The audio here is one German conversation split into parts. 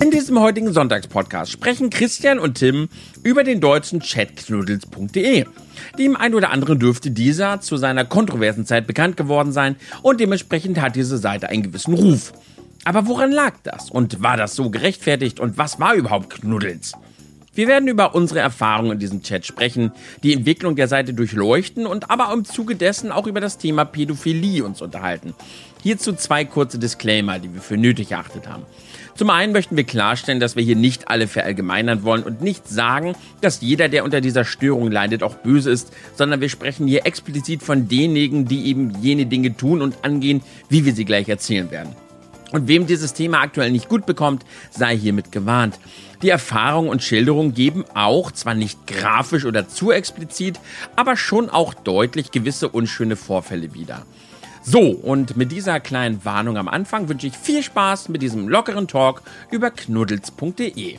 In diesem heutigen Sonntagspodcast sprechen Christian und Tim über den deutschen Chatknuddels.de. Dem einen oder anderen dürfte dieser zu seiner kontroversen Zeit bekannt geworden sein und dementsprechend hat diese Seite einen gewissen Ruf. Aber woran lag das? Und war das so gerechtfertigt? Und was war überhaupt Knuddels? Wir werden über unsere Erfahrungen in diesem Chat sprechen, die Entwicklung der Seite durchleuchten und aber im Zuge dessen auch über das Thema Pädophilie uns unterhalten. Hierzu zwei kurze Disclaimer, die wir für nötig erachtet haben. Zum einen möchten wir klarstellen, dass wir hier nicht alle verallgemeinern wollen und nicht sagen, dass jeder, der unter dieser Störung leidet, auch böse ist, sondern wir sprechen hier explizit von denjenigen, die eben jene Dinge tun und angehen, wie wir sie gleich erzählen werden. Und wem dieses Thema aktuell nicht gut bekommt, sei hiermit gewarnt. Die Erfahrung und Schilderung geben auch, zwar nicht grafisch oder zu explizit, aber schon auch deutlich gewisse unschöne Vorfälle wieder. So, und mit dieser kleinen Warnung am Anfang wünsche ich viel Spaß mit diesem lockeren Talk über knuddels.de.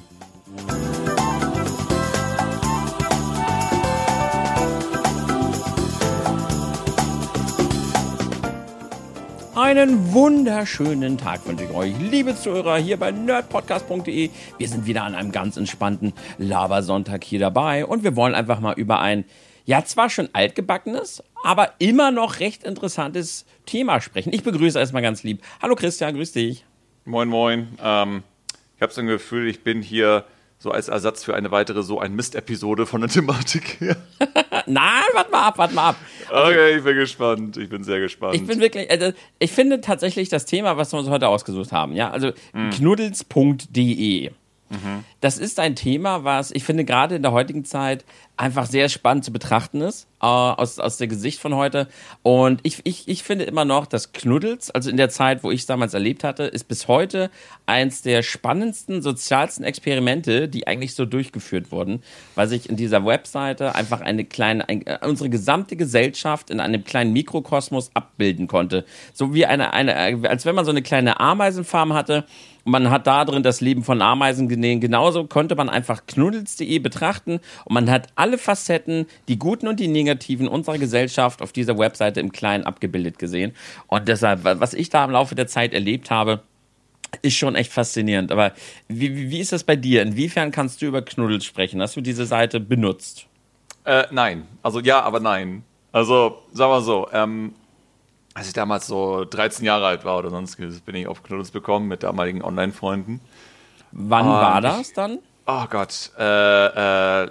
Einen wunderschönen Tag wünsche ich euch, liebe Zuhörer, hier bei nerdpodcast.de. Wir sind wieder an einem ganz entspannten Labersonntag hier dabei und wir wollen einfach mal über ein, ja, zwar schon altgebackenes, aber immer noch recht interessantes Thema sprechen. Ich begrüße erstmal ganz lieb. Hallo Christian, grüß dich. Moin, moin. Ähm, ich habe so ein Gefühl, ich bin hier so als Ersatz für eine weitere so ein Mist-Episode von der Thematik her. Nein, warte mal ab, warte mal ab. Okay, ich bin gespannt. Ich bin sehr gespannt. Ich bin wirklich, also ich finde tatsächlich das Thema, was wir uns heute ausgesucht haben, ja, also Mhm. knuddels.de. Das ist ein Thema, was ich finde gerade in der heutigen Zeit einfach sehr spannend zu betrachten ist, äh, aus, aus der Gesicht von heute. Und ich, ich, ich finde immer noch, dass Knuddels, also in der Zeit, wo ich es damals erlebt hatte, ist bis heute eins der spannendsten, sozialsten Experimente, die eigentlich so durchgeführt wurden, weil sich in dieser Webseite einfach eine kleine, ein, unsere gesamte Gesellschaft in einem kleinen Mikrokosmos abbilden konnte. So wie eine, eine, als wenn man so eine kleine Ameisenfarm hatte man hat da drin das Leben von Ameisen gesehen. Genauso konnte man einfach knuddels.de betrachten und man hat alle Facetten, die guten und die negativen unserer Gesellschaft auf dieser Webseite im Kleinen abgebildet gesehen. Und deshalb, was ich da im Laufe der Zeit erlebt habe, ist schon echt faszinierend. Aber wie, wie wie ist das bei dir? Inwiefern kannst du über Knuddels sprechen? Hast du diese Seite benutzt? Äh, nein. Also ja, aber nein. Also, sagen wir so, ähm, als ich damals so 13 Jahre alt war oder sonstiges, bin ich auf Knuddels bekommen mit damaligen Online-Freunden. Wann Ah, war das dann? Oh Gott, äh, äh,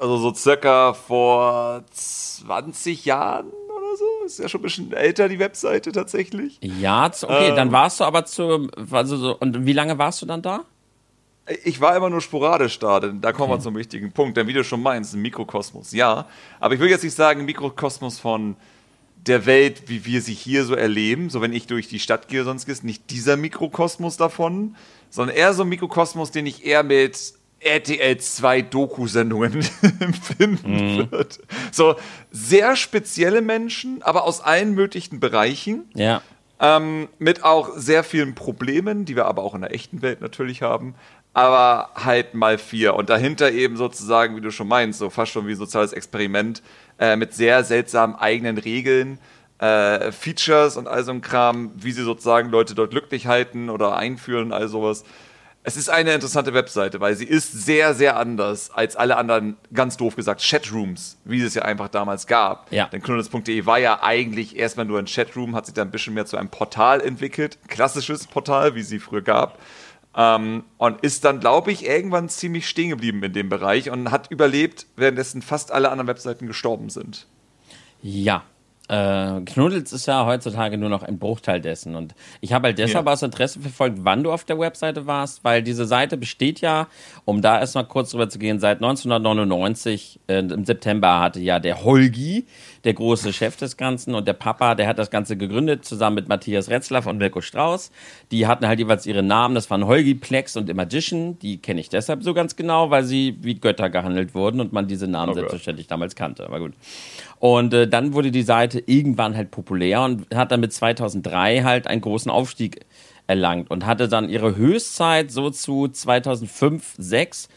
also so circa vor 20 Jahren oder so. Ist ja schon ein bisschen älter, die Webseite tatsächlich. Ja, okay, Ähm. dann warst du aber zu, also so, und wie lange warst du dann da? Ich war immer nur sporadisch da, denn da kommen wir zum wichtigen Punkt. Denn wie du schon meinst, ein Mikrokosmos, ja. Aber ich will jetzt nicht sagen, ein Mikrokosmos von der Welt, wie wir sie hier so erleben. So, wenn ich durch die Stadt gehe, sonst ist nicht dieser Mikrokosmos davon, sondern eher so ein Mikrokosmos, den ich eher mit RTL 2 Doku-Sendungen empfinden würde. So, sehr spezielle Menschen, aber aus allen möglichen Bereichen. Ja. Ähm, mit auch sehr vielen Problemen, die wir aber auch in der echten Welt natürlich haben. Aber halt mal vier. Und dahinter eben sozusagen, wie du schon meinst, so fast schon wie ein soziales Experiment äh, mit sehr seltsamen eigenen Regeln, äh, Features und all so ein Kram, wie sie sozusagen Leute dort glücklich halten oder einführen und all sowas. Es ist eine interessante Webseite, weil sie ist sehr, sehr anders als alle anderen, ganz doof gesagt, Chatrooms, wie es ja einfach damals gab. Ja. Denn knuddels.de war ja eigentlich erstmal nur ein Chatroom, hat sich dann ein bisschen mehr zu einem Portal entwickelt. Klassisches Portal, wie sie früher gab. Ähm, und ist dann, glaube ich, irgendwann ziemlich stehen geblieben in dem Bereich und hat überlebt, währenddessen fast alle anderen Webseiten gestorben sind. Ja. Äh, Knuddels ist ja heutzutage nur noch ein Bruchteil dessen. Und ich habe halt deshalb Ja. aus Interesse verfolgt, wann du auf der Webseite warst, weil diese Seite besteht ja, um da erstmal kurz drüber zu gehen, seit 1999, äh, im September hatte ja der Holgi, der große Chef des Ganzen, und der Papa, der hat das Ganze gegründet, zusammen mit Matthias Retzlaff und Wilko Strauß. Die hatten halt jeweils ihre Namen, das waren Holgi, Plex und Imagician. Die kenne ich deshalb so ganz genau, weil sie wie Götter gehandelt wurden und man diese Namen Oh Gott. selbstverständlich damals kannte. Aber gut. Und äh, dann wurde die Seite irgendwann halt populär und hat dann mit 2003 halt einen großen Aufstieg erlangt und hatte dann ihre Höchstzeit so zu 2005, 6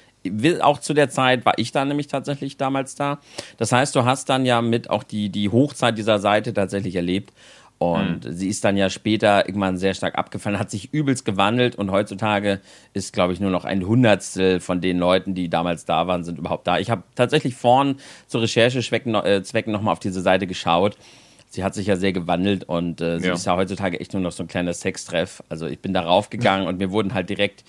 auch zu der Zeit war ich dann nämlich tatsächlich damals da. Das heißt, du hast dann ja mit auch die, die Hochzeit dieser Seite tatsächlich erlebt. Und mhm. sie ist dann ja später irgendwann sehr stark abgefallen, hat sich übelst gewandelt und heutzutage ist, glaube ich, nur noch ein Hundertstel von den Leuten, die damals da waren, sind überhaupt da. Ich habe tatsächlich vorn zu Recherchezwecken äh, nochmal auf diese Seite geschaut. Sie hat sich ja sehr gewandelt und äh, sie ja. ist ja heutzutage echt nur noch so ein kleiner Sextreff. Also ich bin darauf gegangen und mir wurden halt direkt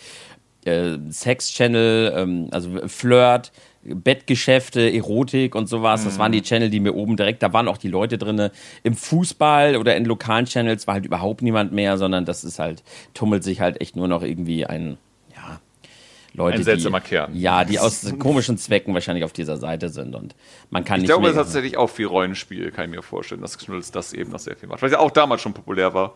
äh, Sex-Channel, ähm, also Flirt, Bettgeschäfte, Erotik und sowas. Das waren die mhm. Channel, die mir oben direkt, da waren auch die Leute drin. Im Fußball oder in lokalen Channels war halt überhaupt niemand mehr, sondern das ist halt, tummelt sich halt echt nur noch irgendwie ein, ja, Leute, ein seltsamer die, Kern. Ja, die aus komischen Zwecken wahrscheinlich auf dieser Seite sind und man kann ich nicht. Ich glaube, es ist tatsächlich auch viel Rollenspiel, kann ich mir vorstellen, dass Knuddels das eben noch sehr viel macht, weil es ja auch damals schon populär war.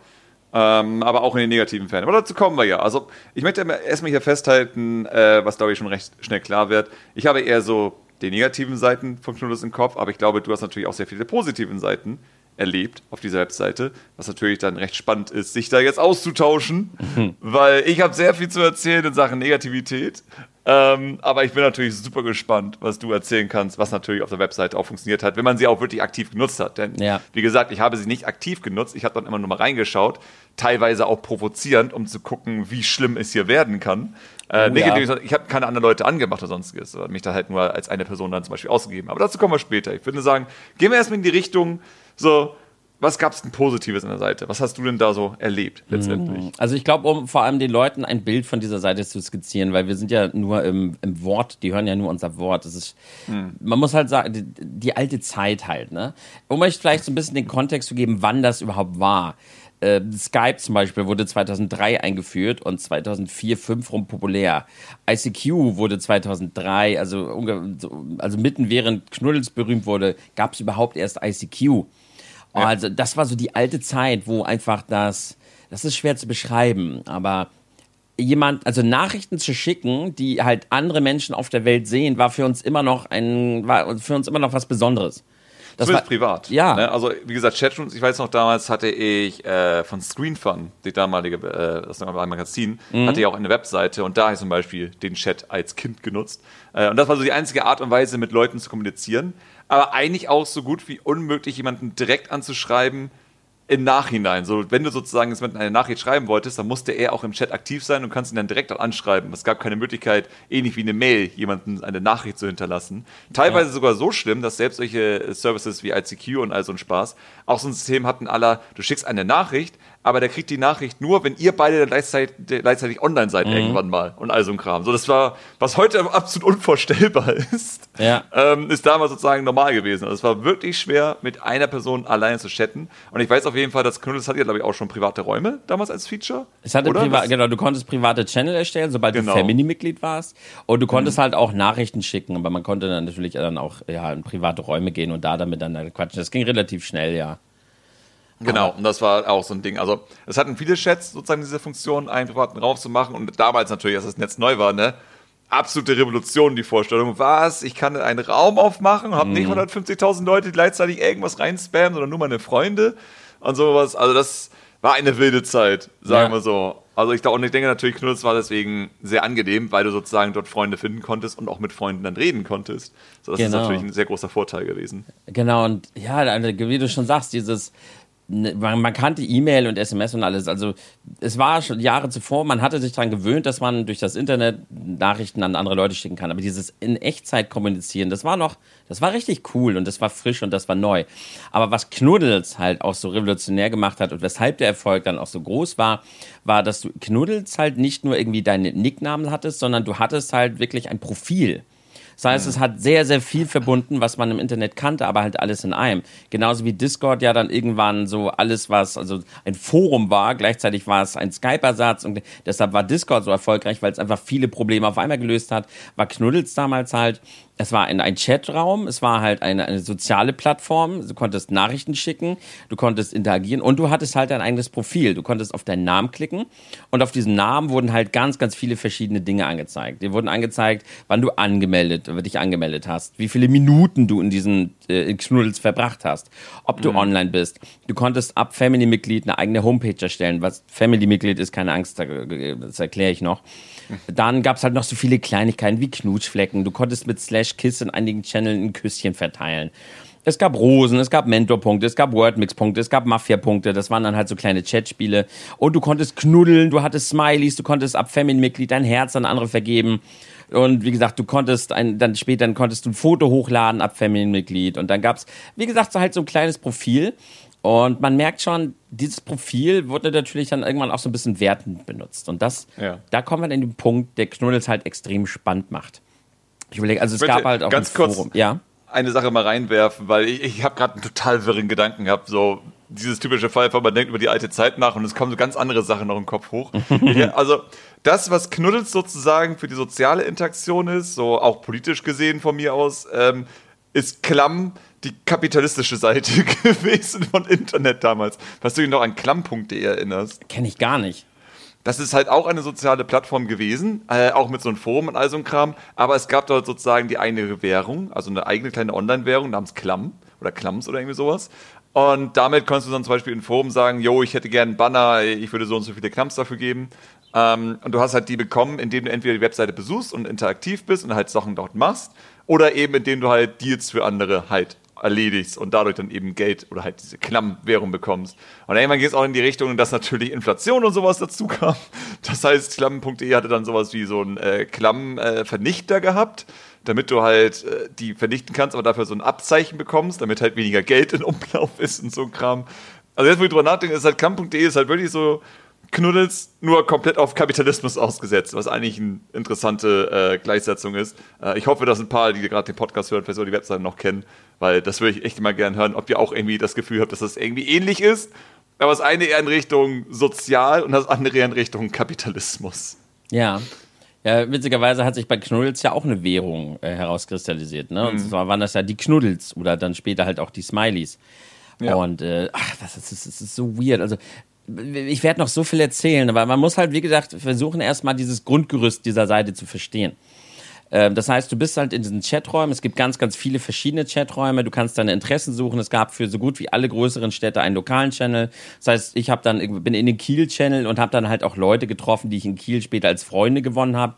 Ähm, aber auch in den negativen Fällen. Aber dazu kommen wir ja. Also, ich möchte erstmal hier festhalten, äh, was glaube ich schon recht schnell klar wird. Ich habe eher so die negativen Seiten von Knuddels im Kopf, aber ich glaube, du hast natürlich auch sehr viele positiven Seiten erlebt auf dieser Webseite, was natürlich dann recht spannend ist, sich da jetzt auszutauschen, mhm. weil ich habe sehr viel zu erzählen in Sachen Negativität ähm, aber ich bin natürlich super gespannt, was du erzählen kannst, was natürlich auf der Webseite auch funktioniert hat, wenn man sie auch wirklich aktiv genutzt hat. Denn, ja. wie gesagt, ich habe sie nicht aktiv genutzt. Ich habe dann immer nur mal reingeschaut, teilweise auch provozierend, um zu gucken, wie schlimm es hier werden kann. Äh, oh, ja. Ich habe keine anderen Leute angemacht oder sonstiges, mich da halt nur als eine Person dann zum Beispiel ausgegeben. Aber dazu kommen wir später. Ich würde sagen, gehen wir erstmal in die Richtung, so, was gab es denn Positives an der Seite? Was hast du denn da so erlebt letztendlich? Mhm. Also ich glaube, um vor allem den Leuten ein Bild von dieser Seite zu skizzieren, weil wir sind ja nur im, im Wort, die hören ja nur unser Wort. Das ist, mhm. man muss halt sagen, die, die, alte Zeit halt, ne? Um euch vielleicht so ein bisschen den Kontext zu geben, wann das überhaupt war. Äh, Skype zum Beispiel wurde 2003 eingeführt und 2004, 2005 rum populär. ICQ wurde 2003, also, also mitten während Knuddels berühmt wurde, gab es überhaupt erst ICQ. Ja. Also das war so die alte Zeit, wo einfach das, das ist schwer zu beschreiben, aber jemand, also Nachrichten zu schicken, die halt andere Menschen auf der Welt sehen, war für uns immer noch ein, war für uns immer noch was Besonderes. Das war privat. Ja. Ne? Also wie gesagt, Chatrooms, ich weiß noch, damals hatte ich äh, von ScreenFun, die damalige, äh, das Magazin, mhm. hatte ja auch eine Webseite und da habe ich zum Beispiel den Chat als Kind genutzt. Äh, und das war so die einzige Art und Weise, mit Leuten zu kommunizieren aber eigentlich auch so gut wie unmöglich, jemanden direkt anzuschreiben im Nachhinein. So, wenn du sozusagen jetzt mit einer Nachricht schreiben wolltest, dann musste er auch im Chat aktiv sein und kannst ihn dann direkt anschreiben. Es gab keine Möglichkeit, ähnlich wie eine Mail, jemanden eine Nachricht zu hinterlassen. Teilweise ja. sogar so schlimm, dass selbst solche Services wie ICQ und all so ein Spaß auch so ein System hatten aller, du schickst eine Nachricht, aber der kriegt die Nachricht nur, wenn ihr beide gleichzeitig, gleichzeitig online seid mhm. irgendwann mal und all so ein Kram. So, das war, was heute absolut unvorstellbar ist, ja. ähm, ist damals sozusagen normal gewesen. Also es war wirklich schwer, mit einer Person alleine zu chatten. Und ich weiß auf jeden Fall, dass Knuddels hat ja, glaube ich, auch schon private Räume damals als Feature. Es hatte privat, genau, du konntest private Channel erstellen, sobald genau. du Family-Mitglied warst. Und du konntest mhm. halt auch Nachrichten schicken, aber man konnte dann natürlich dann auch ja, in private Räume gehen und da damit dann quatschen. Das ging relativ schnell, ja. Genau, und das war auch so ein Ding. Also, es hatten viele Chats sozusagen diese Funktion, einen privaten Raum zu machen. Und damals natürlich, als das Netz neu war, ne? Absolute Revolution, die Vorstellung. Was? Ich kann einen Raum aufmachen, habe mhm. nicht 150.000 Leute, die gleichzeitig irgendwas reinspammen, sondern nur meine Freunde und sowas. Also, das war eine wilde Zeit, sagen ja. wir so. Also, ich, und ich denke natürlich, Knuddels war deswegen sehr angenehm, weil du sozusagen dort Freunde finden konntest und auch mit Freunden dann reden konntest. So, das genau. ist natürlich ein sehr großer Vorteil gewesen. Genau, und ja, also, wie du schon sagst, dieses Ne, man kannte E-Mail und SMS und alles. Also es war schon Jahre zuvor, man hatte sich daran gewöhnt, dass man durch das Internet Nachrichten an andere Leute schicken kann. Aber dieses in Echtzeit kommunizieren, das war noch, das war richtig cool und das war frisch und das war neu. Aber was Knuddels halt auch so revolutionär gemacht hat und weshalb der Erfolg dann auch so groß war, war, dass du Knuddels halt nicht nur irgendwie deine Nicknamen hattest, sondern du hattest halt wirklich ein Profil. Das heißt, es hat sehr, sehr viel verbunden, was man im Internet kannte, aber halt alles in einem. Genauso wie Discord ja dann irgendwann so alles, was also ein Forum war, gleichzeitig war es ein Skype-Ersatz und deshalb war Discord so erfolgreich, weil es einfach viele Probleme auf einmal gelöst hat, war Knuddels damals halt es war ein, ein Chatraum, es war halt eine, eine soziale Plattform, du konntest Nachrichten schicken, du konntest interagieren und du hattest halt dein eigenes Profil. Du konntest auf deinen Namen klicken und auf diesem Namen wurden halt ganz, ganz viele verschiedene Dinge angezeigt. Dir wurden angezeigt, wann du angemeldet dich angemeldet hast, wie viele Minuten du in diesen äh, Knuddels verbracht hast, ob du mhm. online bist. Du konntest ab Family-Mitglied eine eigene Homepage erstellen. Was Family-Mitglied ist, keine Angst, das erkläre ich noch. Dann gab es halt noch so viele Kleinigkeiten wie Knutschflecken. Du konntest mit Slash Kiss in einigen Channels ein Küsschen verteilen. Es gab Rosen, es gab Mentorpunkte, es gab Wordmix-Punkte, es gab Mafia-Punkte, das waren dann halt so kleine Chatspiele. Und du konntest knuddeln, du hattest Smileys, du konntest ab Family-Mitglied dein Herz an andere vergeben. Und wie gesagt, du konntest ein, dann später konntest du ein Foto hochladen ab Family-Mitglied. Und dann gab's, wie gesagt, so halt so ein kleines Profil. Und man merkt schon, dieses Profil wurde natürlich dann irgendwann auch so ein bisschen wertend benutzt. Und das, ja. da kommen wir an den Punkt, der Knuddels halt extrem spannend macht. Ich überlege, also es Bitte, gab halt auch ganz ein kurz Forum. Ja? eine Sache mal reinwerfen, weil ich, ich habe gerade einen total wirren Gedanken gehabt, so dieses typische Fall, weil man denkt über die alte Zeit nach und es kommen so ganz andere Sachen noch im Kopf hoch. ja, also das, was Knuddels sozusagen für die soziale Interaktion ist, so auch politisch gesehen von mir aus, ähm, ist Klamm die kapitalistische Seite gewesen von Internet damals. Was du dich noch an klamm.de erinnerst? Kenne ich gar nicht. Das ist halt auch eine soziale Plattform gewesen, äh, auch mit so einem Forum und all so einem Kram. Aber es gab dort sozusagen die eigene Währung, also eine eigene kleine Online-Währung namens Klamm oder Klams oder irgendwie sowas. Und damit konntest du dann zum Beispiel in Forum sagen, yo, ich hätte gerne einen Banner, ich würde so und so viele Klams dafür geben. Ähm, und du hast halt die bekommen, indem du entweder die Webseite besuchst und interaktiv bist und halt Sachen dort machst, oder eben indem du halt Deals für andere halt erledigst und dadurch dann eben Geld oder halt diese Klammwährung bekommst. Und irgendwann geht es auch in die Richtung, dass natürlich Inflation und sowas dazu kam. Das heißt, Klamm.de hatte dann sowas wie so einen äh, Klammvernichter äh, gehabt, damit du halt äh, die vernichten kannst, aber dafür so ein Abzeichen bekommst, damit halt weniger Geld in Umlauf ist und so ein Kram. Also jetzt, wo ich drüber nachdenke, ist halt Klamm.de ist halt wirklich so Knuddels nur komplett auf Kapitalismus ausgesetzt, was eigentlich eine interessante äh, Gleichsetzung ist. Äh, ich hoffe, dass ein paar, die gerade den Podcast hören, vielleicht auch die Webseite noch kennen, weil das würde ich echt mal gerne hören, ob ihr auch irgendwie das Gefühl habt, dass das irgendwie ähnlich ist. Aber das eine eher in Richtung sozial und das andere eher in Richtung Kapitalismus. Ja. Ja, witzigerweise hat sich bei Knuddels ja auch eine Währung äh, herauskristallisiert. Ne? Und mhm. zwar waren das ja die Knuddels oder dann später halt auch die Smileys. Ja. Und äh, ach, das ist, das ist so weird. Also ich werde noch so viel erzählen, aber man muss halt, wie gesagt, versuchen erstmal dieses Grundgerüst dieser Seite zu verstehen. Ähm, das heißt, du bist halt in diesen Chaträumen. Es gibt ganz, ganz viele verschiedene Chaträume. Du kannst deine Interessen suchen. Es gab für so gut wie alle größeren Städte einen lokalen Channel. Das heißt, ich habe dann bin in den Kiel-Channel und habe dann halt auch Leute getroffen, die ich in Kiel später als Freunde gewonnen habe.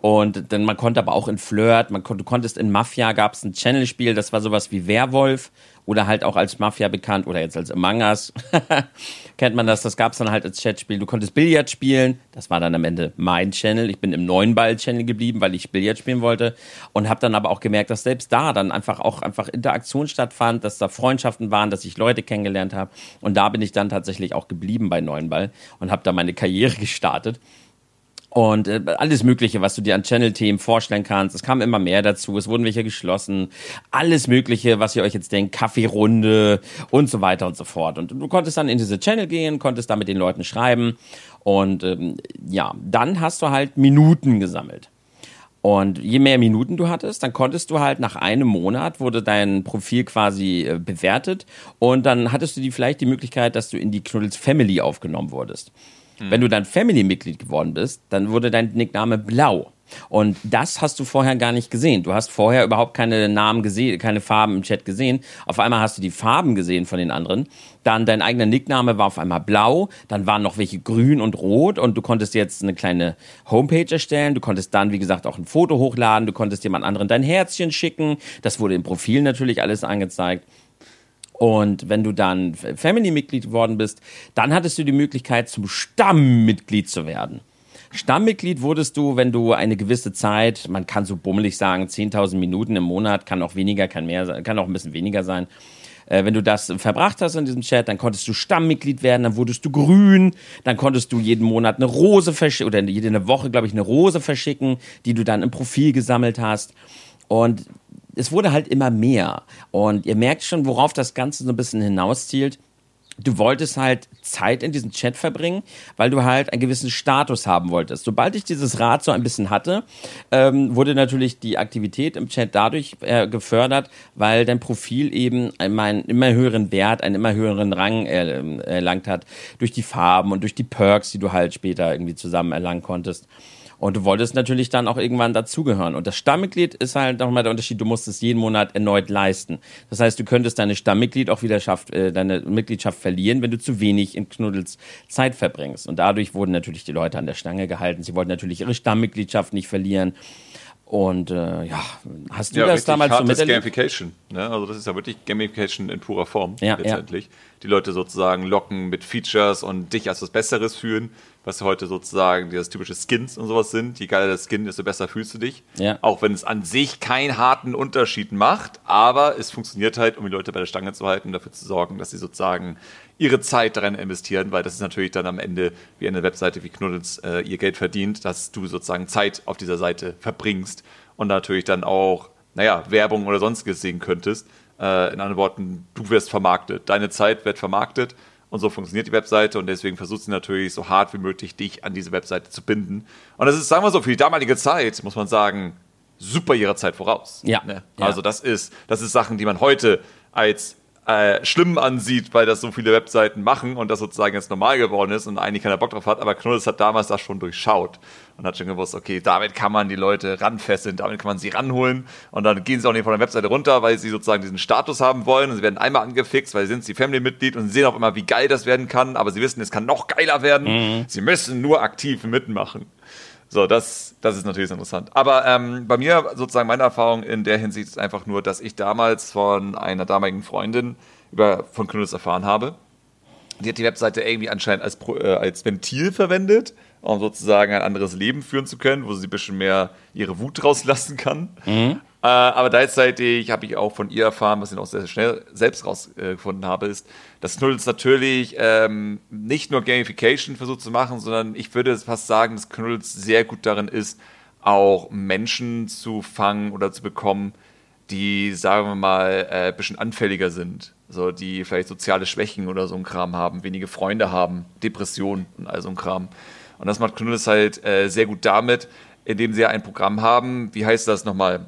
Und dann man konnte aber auch in Flirt, man konnte, du konntest in Mafia gab es ein Channel-Spiel, das war sowas wie Werwolf oder halt auch als Mafia bekannt oder jetzt als Among Us. Kennt man das? Das gab es dann halt als Chatspiel. Du konntest Billard spielen. Das war dann am Ende mein Channel. Ich bin im neuen Ball-Channel geblieben, weil ich Billard spielen wollte und habe dann aber auch gemerkt, dass selbst da dann einfach auch einfach Interaktion stattfand, dass da Freundschaften waren, dass ich Leute kennengelernt habe und da bin ich dann tatsächlich auch geblieben bei neuen Ball und habe da meine Karriere gestartet und äh, alles Mögliche, was du dir an Channel-Themen vorstellen kannst. Es kam immer mehr dazu. Es wurden welche geschlossen. Alles Mögliche, was ihr euch jetzt denkt, Kaffeerunde und so weiter und so fort. Und du konntest dann in diese Channel gehen, konntest da mit den Leuten schreiben. Und ähm, ja, dann hast du halt Minuten gesammelt. Und je mehr Minuten du hattest, dann konntest du halt nach einem Monat wurde dein Profil quasi äh, bewertet und dann hattest du die vielleicht die Möglichkeit, dass du in die Knuddels Family aufgenommen wurdest. Wenn du dann Family-Mitglied geworden bist, dann wurde dein Nickname Blau. Und das hast du vorher gar nicht gesehen. Du hast vorher überhaupt keine Namen gesehen, keine Farben im Chat gesehen. Auf einmal hast du die Farben gesehen von den anderen. Dann dein eigener Nickname war auf einmal blau. Dann waren noch welche grün und rot. Und du konntest jetzt eine kleine Homepage erstellen. Du konntest dann, wie gesagt, auch ein Foto hochladen. Du konntest jemand anderen dein Herzchen schicken. Das wurde im Profil natürlich alles angezeigt. Und wenn du dann Family-Mitglied geworden bist, dann hattest du die Möglichkeit, zum Stammmitglied zu werden. Stammmitglied wurdest du, wenn du eine gewisse Zeit, man kann so bummelig sagen, 10.000 Minuten im Monat, kann auch weniger, kann mehr, kann auch ein bisschen weniger sein. Äh, wenn du das verbracht hast in diesem Chat, dann konntest du Stammmitglied werden, dann wurdest du grün, dann konntest du jeden Monat eine Rose verschicken, oder jede Woche, glaube ich, eine Rose verschicken, die du dann im Profil gesammelt hast. Und es wurde halt immer mehr. Und ihr merkt schon, worauf das Ganze so ein bisschen hinauszielt. Du wolltest halt Zeit in diesem Chat verbringen, weil du halt einen gewissen Status haben wolltest. Sobald ich dieses Rad so ein bisschen hatte, ähm, wurde natürlich die Aktivität im Chat dadurch äh, gefördert, weil dein Profil eben einen immer höheren Wert, einen immer höheren Rang erlangt hat, durch die Farben und durch die Perks, die du halt später irgendwie zusammen erlangen konntest. Und du wolltest natürlich dann auch irgendwann dazugehören. Und das Stammmitglied ist halt nochmal der Unterschied, du musst es jeden Monat erneut leisten. Das heißt, du könntest deine Stammmitglied auch wieder schaff, äh, deine Mitgliedschaft verlieren, wenn du zu wenig in Knuddels Zeit verbringst. Und dadurch wurden natürlich die Leute an der Stange gehalten. Sie wollten natürlich ihre Stammmitgliedschaft nicht verlieren. Und äh, ja, hast du ja, das damals so miterlebt? Gamification. Ne? Also das ist ja wirklich Gamification in purer Form ja, letztendlich. Ja. Die Leute sozusagen locken mit Features und dich als was Besseres fühlen, was heute sozusagen das typische Skins und sowas sind. Je geiler der Skin, desto besser fühlst du dich. Ja. Auch wenn es an sich keinen harten Unterschied macht, aber es funktioniert halt, um die Leute bei der Stange zu halten, dafür zu sorgen, dass sie sozusagen ihre Zeit daran investieren, weil das ist natürlich dann am Ende wie eine Webseite wie Knuddels äh, ihr Geld verdient, dass du sozusagen Zeit auf dieser Seite verbringst und natürlich dann auch, naja, Werbung oder sonstiges sehen könntest. Äh, in anderen Worten, du wirst vermarktet, deine Zeit wird vermarktet und so funktioniert die Webseite und deswegen versucht sie natürlich so hart wie möglich, dich an diese Webseite zu binden. Und das ist, sagen wir so, für die damalige Zeit, muss man sagen, super ihrer Zeit voraus. Ja. Ne? Also das ist, das ist Sachen, die man heute als äh, schlimm ansieht, weil das so viele Webseiten machen und das sozusagen jetzt normal geworden ist und eigentlich keiner Bock drauf hat. Aber Knuddels hat damals das schon durchschaut und hat schon gewusst, okay, damit kann man die Leute ranfesseln, damit kann man sie ranholen und dann gehen sie auch nicht von der Webseite runter, weil sie sozusagen diesen Status haben wollen und sie werden einmal angefixt, weil sie sind sie Family-Mitglied und sie sehen auch immer, wie geil das werden kann, aber sie wissen, es kann noch geiler werden. Mhm. Sie müssen nur aktiv mitmachen. So, das, das ist natürlich interessant. Aber ähm, bei mir sozusagen meine Erfahrung in der Hinsicht ist einfach nur, dass ich damals von einer damaligen Freundin über, von Knuddels erfahren habe. Die hat die Webseite irgendwie anscheinend als, äh, als Ventil verwendet, um sozusagen ein anderes Leben führen zu können, wo sie ein bisschen mehr ihre Wut rauslassen kann. Mhm. Äh, aber gleichzeitig habe ich auch von ihr erfahren, was ich auch sehr schnell selbst rausgefunden habe, ist, dass Knuddels natürlich ähm, nicht nur Gamification versucht zu machen, sondern ich würde fast sagen, dass Knuddels sehr gut darin ist, auch Menschen zu fangen oder zu bekommen, die, sagen wir mal, äh, ein bisschen anfälliger sind. So, die vielleicht soziale Schwächen oder so ein Kram haben, wenige Freunde haben, Depressionen und all so ein Kram. Und das macht Knuddels halt äh, sehr gut damit, indem sie ja ein Programm haben. Wie heißt das nochmal?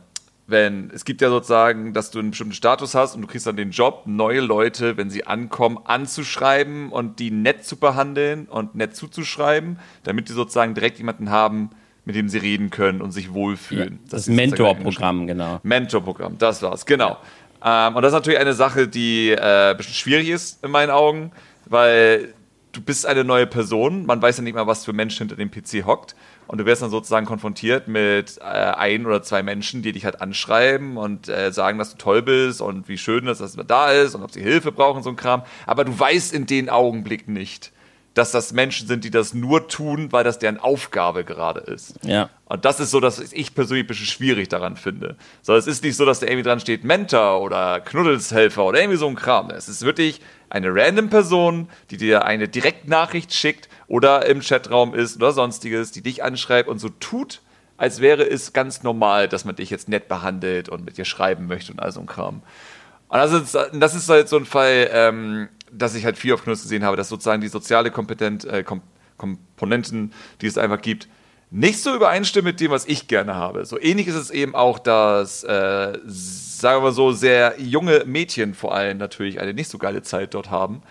Wenn es gibt ja sozusagen, dass du einen bestimmten Status hast und du kriegst dann den Job, neue Leute, wenn sie ankommen, anzuschreiben und die nett zu behandeln und nett zuzuschreiben, damit die sozusagen direkt jemanden haben, mit dem sie reden können und sich wohlfühlen. Ja, das, das Mentorprogramm, genau. Mentorprogramm, das war's, genau. Ähm, und das ist natürlich eine Sache, die äh, ein bisschen schwierig ist in meinen Augen, weil du bist eine neue Person, man weiß ja nicht mal, was für ein Mensch hinter dem PC hockt und du wirst dann sozusagen konfrontiert mit äh, ein oder zwei Menschen, die dich halt anschreiben und äh, sagen, dass du toll bist und wie schön das, dass du da ist und ob sie Hilfe brauchen, so ein Kram. Aber du weißt in den Augenblicken nicht, dass das Menschen sind, die das nur tun, weil das deren Aufgabe gerade ist. Ja. Und das ist so, dass ich persönlich ein bisschen schwierig daran finde. So, es ist nicht so, dass da irgendwie dran steht Mentor oder Knuddelshelfer oder irgendwie so ein Kram. Es ist wirklich eine random Person, die dir eine Direktnachricht schickt oder im Chatraum ist oder sonstiges, die dich anschreibt und so tut, als wäre es ganz normal, dass man dich jetzt nett behandelt und mit dir schreiben möchte und all so ein Kram. Und das ist, das ist halt so ein Fall, ähm, dass ich halt viel auf Knuss gesehen habe, dass sozusagen die soziale Kompetent, äh, Kom Komponenten, die es einfach gibt, nicht so übereinstimmen mit dem, was ich gerne habe. So ähnlich ist es eben auch, dass, äh, sagen wir so, sehr junge Mädchen vor allem natürlich eine nicht so geile Zeit dort haben.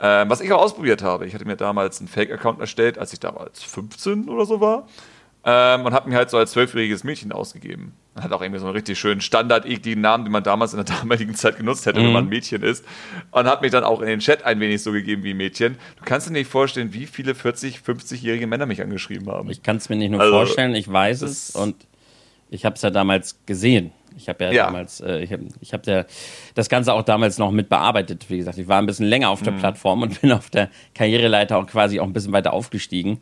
Ähm, was ich auch ausprobiert habe. Ich hatte mir damals einen Fake-Account erstellt, als ich damals 15 oder so war. Ähm, und habe mir halt so als zwölfjähriges Mädchen ausgegeben. Hat auch irgendwie so einen richtig schönen standard-ekligen Namen, den man damals in der damaligen Zeit genutzt hätte, mhm. wenn man ein Mädchen ist. Und hat mich dann auch in den Chat ein wenig so gegeben wie Mädchen. Du kannst dir nicht vorstellen, wie viele 40-, 50-jährige Männer mich angeschrieben haben. Ich kann es mir nicht nur also, vorstellen, ich weiß es und ich habe es ja damals gesehen. Ich habe ja, ja, damals, äh, ich habe ich hab ja das Ganze auch damals noch mit bearbeitet. Wie gesagt, ich war ein bisschen länger auf der mhm. Plattform und bin auf der Karriereleiter auch quasi auch ein bisschen weiter aufgestiegen.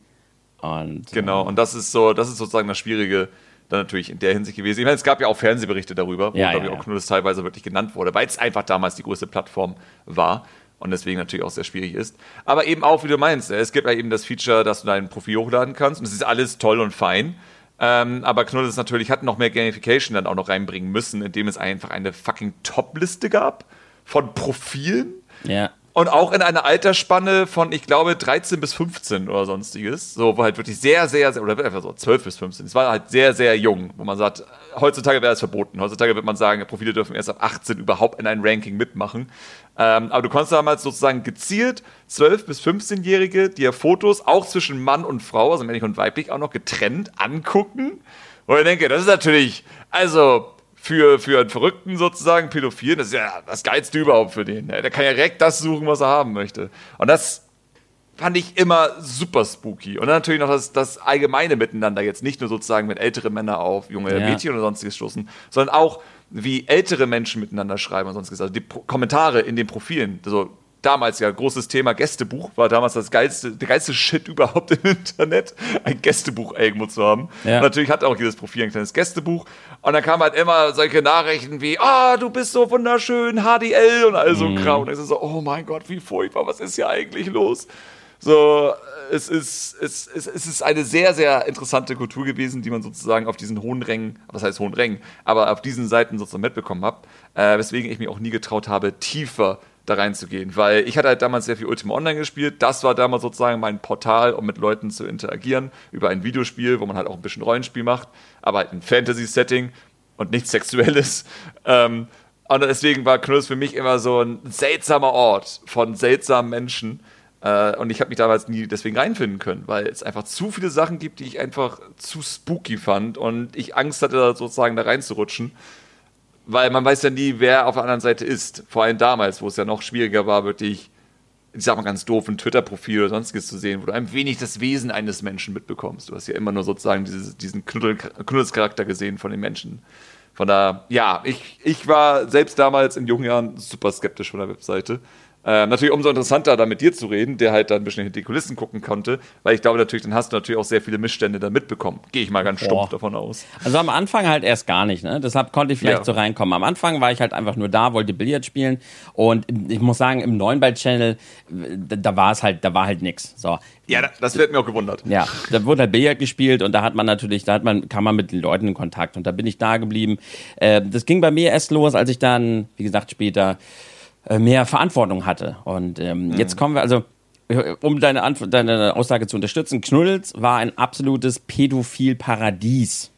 Und, genau, äh, und das ist so, das ist sozusagen das Schwierige dann natürlich in der Hinsicht gewesen. Ich meine, es gab ja auch Fernsehberichte darüber, wo, ja, glaube ich, ja, auch Knuddels teilweise wirklich genannt wurde, weil es einfach damals die größte Plattform war und deswegen natürlich auch sehr schwierig ist. Aber eben auch, wie du meinst, es gibt ja eben das Feature, dass du dein Profil hochladen kannst und es ist alles toll und fein. Ähm, aber Knuddels natürlich hat noch mehr Gamification dann auch noch reinbringen müssen, indem es einfach eine fucking Top-Liste gab von Profilen. Ja. Und auch in einer Altersspanne von, ich glaube, 13 bis 15 oder sonstiges. So, wo halt wirklich sehr, sehr, sehr oder einfach so 12 bis 15. Es war halt sehr, sehr jung, wo man sagt, heutzutage wäre es verboten. Heutzutage wird man sagen, Profile dürfen erst ab 18 überhaupt in ein Ranking mitmachen. Ähm, aber du konntest damals sozusagen gezielt 12- bis 15-Jährige dir Fotos auch zwischen Mann und Frau, also männlich und weiblich, auch noch getrennt angucken. Und ich denke, das ist natürlich, also für, für einen Verrückten sozusagen, Pädophilen, das ist ja das Geilste überhaupt für den. Der kann ja direkt das suchen, was er haben möchte. Und das fand ich immer super spooky. Und dann natürlich noch das, das allgemeine Miteinander, jetzt nicht nur sozusagen mit ältere Männer auf junge ja. Mädchen oder sonstiges stoßen, sondern auch wie ältere Menschen miteinander schreiben und sonstiges. Also die Pro Kommentare in den Profilen. Also damals ja großes Thema Gästebuch, war damals das geilste, der geilste Shit überhaupt im Internet, ein Gästebuch irgendwo zu haben. Ja. natürlich hat auch jedes Profil ein kleines Gästebuch. Und dann kamen halt immer solche Nachrichten wie, ah, oh, du bist so wunderschön, HDL und all so mhm. Kram. Und ich so, oh mein Gott, wie furchtbar, was ist hier eigentlich los? So, es ist, es, es, es ist eine sehr, sehr interessante Kultur gewesen, die man sozusagen auf diesen hohen Rängen, was heißt hohen Rängen, aber auf diesen Seiten sozusagen mitbekommen hat, äh, weswegen ich mich auch nie getraut habe, tiefer da reinzugehen, weil ich hatte halt damals sehr viel Ultima Online gespielt. Das war damals sozusagen mein Portal, um mit Leuten zu interagieren über ein Videospiel, wo man halt auch ein bisschen Rollenspiel macht, aber halt ein Fantasy-Setting und nichts Sexuelles. Ähm, und deswegen war Knuddels für mich immer so ein seltsamer Ort von seltsamen Menschen. Äh, und ich habe mich damals nie deswegen reinfinden können, weil es einfach zu viele Sachen gibt, die ich einfach zu spooky fand und ich Angst hatte, sozusagen da reinzurutschen weil man weiß ja nie, wer auf der anderen Seite ist. Vor allem damals, wo es ja noch schwieriger war, wirklich, ich sag mal ganz doof, ein Twitter-Profil oder sonstiges zu sehen, wo du ein wenig das Wesen eines Menschen mitbekommst. Du hast ja immer nur sozusagen dieses, diesen Knuddelscharakter gesehen von den Menschen. Von da, ja, ich, ich war selbst damals in jungen Jahren super skeptisch von der Webseite. Äh, natürlich umso interessanter, da mit dir zu reden, der halt dann ein bisschen hinter die Kulissen gucken konnte, weil ich glaube natürlich, dann hast du natürlich auch sehr viele Missstände da mitbekommen. Gehe ich mal ganz Boah. stumpf davon aus. Also am Anfang halt erst gar nicht, ne? Deshalb konnte ich vielleicht ja. so reinkommen. Am Anfang war ich halt einfach nur da, wollte Billard spielen und ich muss sagen, im neuen Channel, da, da war es halt, da war halt nix. So. Ja, das wird mir auch gewundert. Ja, da wurde halt Billard gespielt und da hat man natürlich, da hat man, kam man mit den Leuten in Kontakt und da bin ich da geblieben. Äh, das ging bei mir erst los, als ich dann, wie gesagt, später äh, mehr Verantwortung hatte. Und ähm, mhm. jetzt kommen wir, also um deine, Antwort, deine Aussage zu unterstützen, Knuddels war ein absolutes Pädophil-Paradies.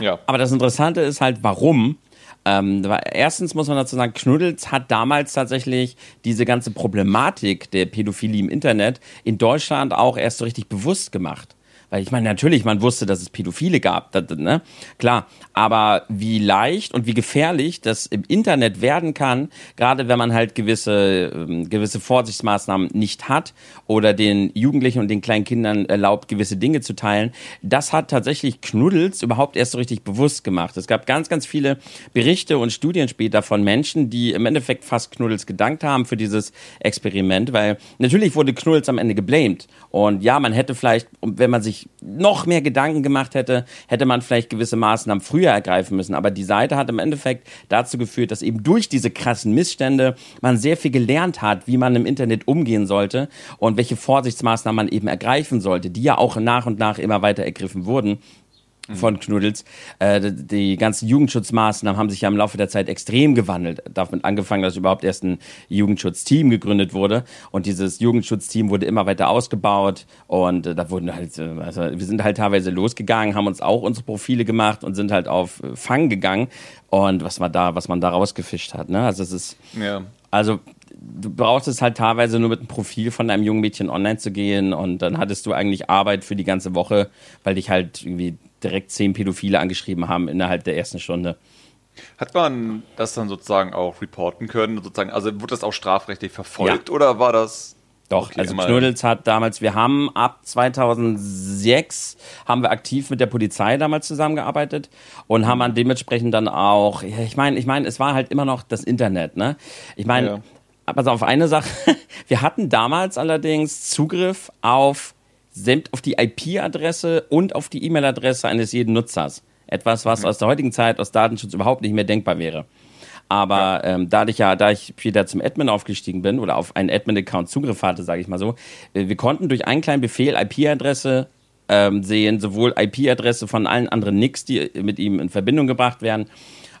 Ja. Aber das Interessante ist halt, warum? Ähm, erstens muss man dazu sagen, Knuddels hat damals tatsächlich diese ganze Problematik der Pädophilie im Internet in Deutschland auch erst so richtig bewusst gemacht. Weil ich meine, natürlich, man wusste, dass es Pädophile gab, das, ne? klar. Aber wie leicht und wie gefährlich das im Internet werden kann, gerade wenn man halt gewisse, ähm, gewisse Vorsichtsmaßnahmen nicht hat oder den Jugendlichen und den kleinen Kindern erlaubt, gewisse Dinge zu teilen, das hat tatsächlich Knuddels überhaupt erst so richtig bewusst gemacht. Es gab ganz, ganz viele Berichte und Studien später von Menschen, die im Endeffekt fast Knuddels gedankt haben für dieses Experiment, weil natürlich wurde Knuddels am Ende geblamed. Und ja, man hätte vielleicht, wenn man sich sich noch mehr Gedanken gemacht hätte, hätte man vielleicht gewisse Maßnahmen früher ergreifen müssen. Aber die Seite hat im Endeffekt dazu geführt, dass eben durch diese krassen Missstände man sehr viel gelernt hat, wie man im Internet umgehen sollte und welche Vorsichtsmaßnahmen man eben ergreifen sollte, die ja auch nach und nach immer weiter ergriffen wurden von Knuddels. Äh, die ganzen Jugendschutzmaßnahmen haben sich ja im Laufe der Zeit extrem gewandelt. Damit angefangen, dass überhaupt erst ein Jugendschutzteam gegründet wurde. Und dieses Jugendschutzteam wurde immer weiter ausgebaut. Und äh, da wurden halt, äh, also wir sind halt teilweise losgegangen, haben uns auch unsere Profile gemacht und sind halt auf äh, Fang gegangen. Und was man da, was man da rausgefischt hat. Ne? Also es ist, ja. also du brauchst es halt teilweise nur mit einem Profil von einem jungen Mädchen online zu gehen und dann hattest du eigentlich Arbeit für die ganze Woche, weil dich halt irgendwie direkt zehn Pädophile angeschrieben haben innerhalb der ersten Stunde. Hat man das dann sozusagen auch reporten können? Sozusagen, also wurde das auch strafrechtlich verfolgt ja. oder war das doch, okay, also Knuddels hat damals, wir haben ab 2006 haben wir aktiv mit der Polizei damals zusammengearbeitet und haben dann dementsprechend dann auch, ich meine, ich meine, es war halt immer noch das Internet, ne? Ich meine, ja. aber auf eine Sache, wir hatten damals allerdings Zugriff auf auf die IP-Adresse und auf die E-Mail-Adresse eines jeden Nutzers. Etwas, was aus der heutigen Zeit aus Datenschutz überhaupt nicht mehr denkbar wäre. Aber ähm, da ich ja, da ich später zum Admin aufgestiegen bin oder auf einen Admin-Account Zugriff hatte, sage ich mal so, äh, wir konnten durch einen kleinen Befehl IP-Adresse ähm, sehen, sowohl IP-Adresse von allen anderen Nicks, die mit ihm in Verbindung gebracht werden,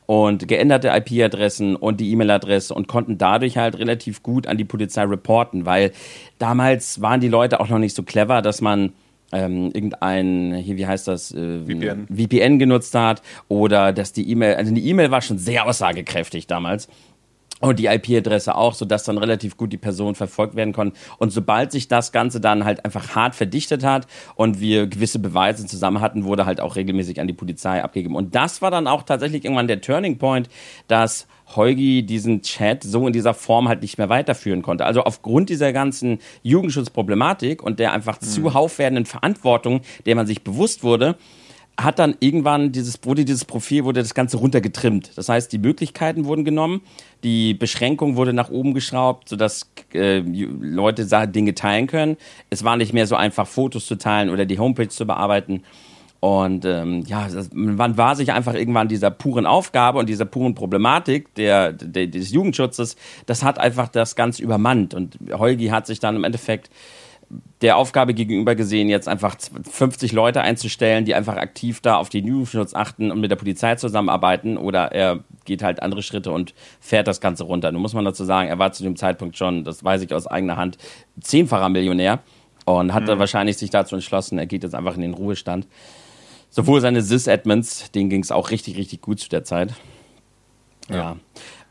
und geänderte IP-Adressen und die E-Mail-Adresse und konnten dadurch halt relativ gut an die Polizei reporten, weil damals waren die Leute auch noch nicht so clever, dass man ähm, irgendein, hier, wie heißt das, äh, VPN. VPN genutzt hat oder dass die E-Mail, also die E-Mail war schon sehr aussagekräftig damals und die IP-Adresse auch, sodass dann relativ gut die Person verfolgt werden konnte. Und sobald sich das Ganze dann halt einfach hart verdichtet hat und wir gewisse Beweise zusammen hatten, wurde halt auch regelmäßig an die Polizei abgegeben. Und das war dann auch tatsächlich irgendwann der Turning Point, dass Heugi diesen Chat so in dieser Form halt nicht mehr weiterführen konnte. Also aufgrund dieser ganzen Jugendschutzproblematik und der einfach mhm. zuhauf werdenden Verantwortung, der man sich bewusst wurde, hat dann irgendwann dieses, wurde dieses Profil, wurde das Ganze runtergetrimmt. Das heißt, die Möglichkeiten wurden genommen, die Beschränkung wurde nach oben geschraubt, sodass äh, Leute Dinge teilen können. Es war nicht mehr so einfach, Fotos zu teilen oder die Homepage zu bearbeiten. Und ähm, ja, das, man war sich einfach irgendwann dieser puren Aufgabe und dieser puren Problematik der, der, des Jugendschutzes, das hat einfach das Ganze übermannt. Und Holgi hat sich dann im Endeffekt der Aufgabe gegenüber gesehen, jetzt einfach 50 Leute einzustellen, die einfach aktiv da auf den Jugendschutz achten und mit der Polizei zusammenarbeiten oder er geht halt andere Schritte und fährt das Ganze runter. Nun muss man dazu sagen, er war zu dem Zeitpunkt schon, das weiß ich aus eigener Hand, zehnfacher Millionär und hat mhm. wahrscheinlich sich dazu entschlossen, er geht jetzt einfach in den Ruhestand. Sowohl seine Sys-Admins, denen ging es auch richtig, richtig gut zu der Zeit. Ja.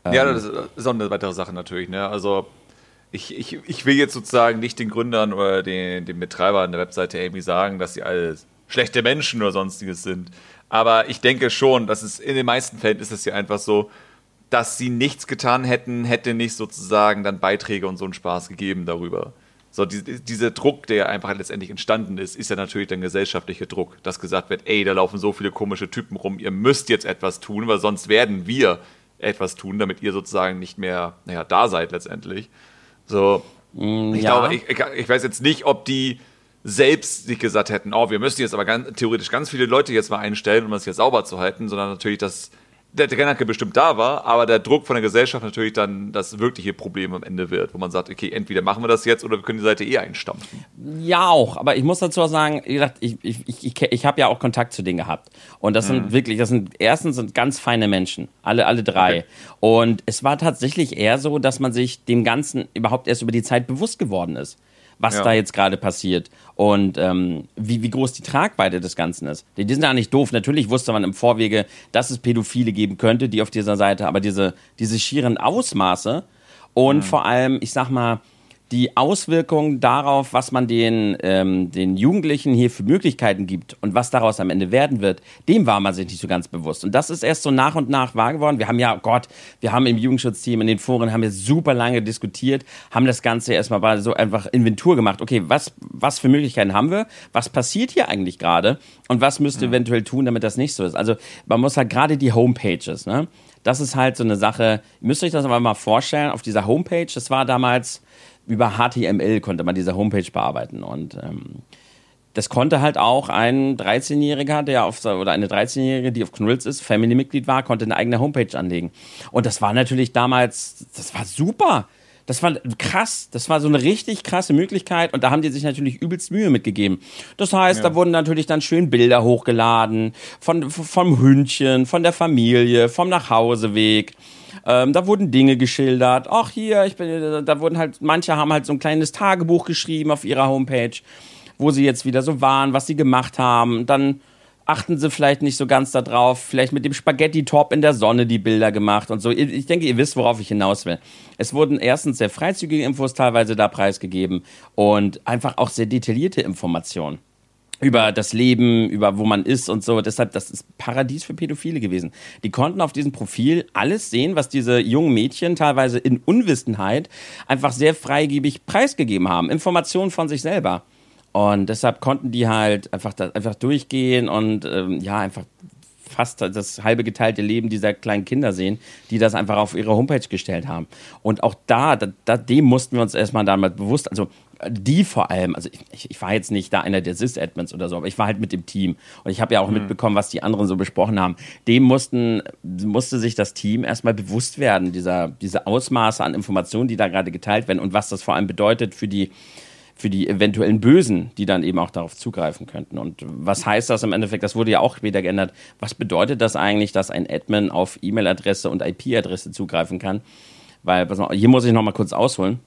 Ja, ja ähm, das ist auch eine weitere Sache natürlich. Ne? Also ich, ich, ich will jetzt sozusagen nicht den Gründern oder den, den Betreibern der Webseite irgendwie sagen, dass sie alle schlechte Menschen oder sonstiges sind. Aber ich denke schon, dass es in den meisten Fällen ist es ja einfach so, dass sie nichts getan hätten, hätte nicht sozusagen dann Beiträge und so einen Spaß gegeben darüber. So, die, dieser Druck, der einfach letztendlich entstanden ist, ist ja natürlich dann gesellschaftlicher Druck, dass gesagt wird, ey, da laufen so viele komische Typen rum, ihr müsst jetzt etwas tun, weil sonst werden wir etwas tun, damit ihr sozusagen nicht mehr, naja, da seid letztendlich. So, mm, ich ja. glaube, ich, ich, weiß jetzt nicht, ob die selbst sich gesagt hätten, oh, wir müssen jetzt aber ganz, theoretisch ganz viele Leute jetzt mal einstellen, um das hier sauber zu halten, sondern natürlich, dass der Gedanke bestimmt da war, aber der Druck von der Gesellschaft natürlich dann das wirkliche Problem am Ende wird, wo man sagt, okay, entweder machen wir das jetzt oder wir können die Seite eh einstampfen. Ja, auch, aber ich muss dazu auch sagen, wie gesagt, ich, ich, ich, ich, ich habe ja auch Kontakt zu denen gehabt. Und das sind mhm. wirklich, das sind erstens sind ganz feine Menschen, alle, alle drei. Okay. Und es war tatsächlich eher so, dass man sich dem Ganzen überhaupt erst über die Zeit bewusst geworden ist was ja. da jetzt gerade passiert und ähm, wie, wie groß die Tragweite des Ganzen ist. Die, die sind ja nicht doof. Natürlich wusste man im Vorwege, dass es Pädophile geben könnte, die auf dieser Seite, aber diese, diese schieren Ausmaße und mhm. vor allem, ich sag mal, die Auswirkungen darauf, was man den, ähm, den Jugendlichen hier für Möglichkeiten gibt und was daraus am Ende werden wird, dem war man sich nicht so ganz bewusst. Und das ist erst so nach und nach wahr geworden. Wir haben ja, oh Gott, wir haben im Jugendschutzteam, in den Foren, haben wir super lange diskutiert, haben das Ganze erstmal mal so einfach Inventur gemacht. Okay, was, was für Möglichkeiten haben wir? Was passiert hier eigentlich gerade? Und was müsste ja. eventuell tun, damit das nicht so ist? Also man muss halt gerade die Homepages, ne? Das ist halt so eine Sache, müsst ihr euch das aber mal vorstellen, auf dieser Homepage, das war damals über HTML konnte man diese Homepage bearbeiten und ähm, das konnte halt auch ein 13-Jähriger, der auf oder eine 13-Jährige, die auf Knuddels ist, Family-Mitglied war, konnte eine eigene Homepage anlegen. Und das war natürlich damals, das war super. Das war krass. Das war so eine richtig krasse Möglichkeit. Und da haben die sich natürlich übelst Mühe mitgegeben. Das heißt, ja. da wurden natürlich dann schön Bilder hochgeladen von, vom Hündchen, von der Familie, vom Nachhauseweg. Ähm, da wurden Dinge geschildert. Ach hier, ich bin, da wurden halt, manche haben halt so ein kleines Tagebuch geschrieben auf ihrer Homepage, wo sie jetzt wieder so waren, was sie gemacht haben. Dann achten sie vielleicht nicht so ganz darauf, vielleicht mit dem Spaghetti-Top in der Sonne die Bilder gemacht und so. Ich denke, ihr wisst, worauf ich hinaus will. Es wurden erstens sehr freizügige Infos teilweise da preisgegeben und einfach auch sehr detaillierte Informationen über das Leben, über wo man ist und so. Deshalb, das ist Paradies für Pädophile gewesen. Die konnten auf diesem Profil alles sehen, was diese jungen Mädchen teilweise in Unwissenheit einfach sehr freigebig preisgegeben haben. Informationen von sich selber. Und deshalb konnten die halt einfach, einfach durchgehen und ähm, ja, einfach fast das halbe geteilte Leben dieser kleinen Kinder sehen, die das einfach auf ihre Homepage gestellt haben. Und auch da, da dem mussten wir uns erstmal damit bewusst, also die vor allem, also ich, ich war jetzt nicht da einer der Sys-Admins oder so, aber ich war halt mit dem Team und ich habe ja auch mhm. mitbekommen, was die anderen so besprochen haben. Dem mussten, musste sich das Team erstmal bewusst werden, dieser, diese Ausmaße an Informationen, die da gerade geteilt werden und was das vor allem bedeutet für die, für die eventuellen Bösen, die dann eben auch darauf zugreifen könnten. Und was heißt das im Endeffekt? Das wurde ja auch später geändert. Was bedeutet das eigentlich, dass ein Admin auf E-Mail-Adresse und IP-Adresse zugreifen kann? Weil, hier muss ich nochmal kurz ausholen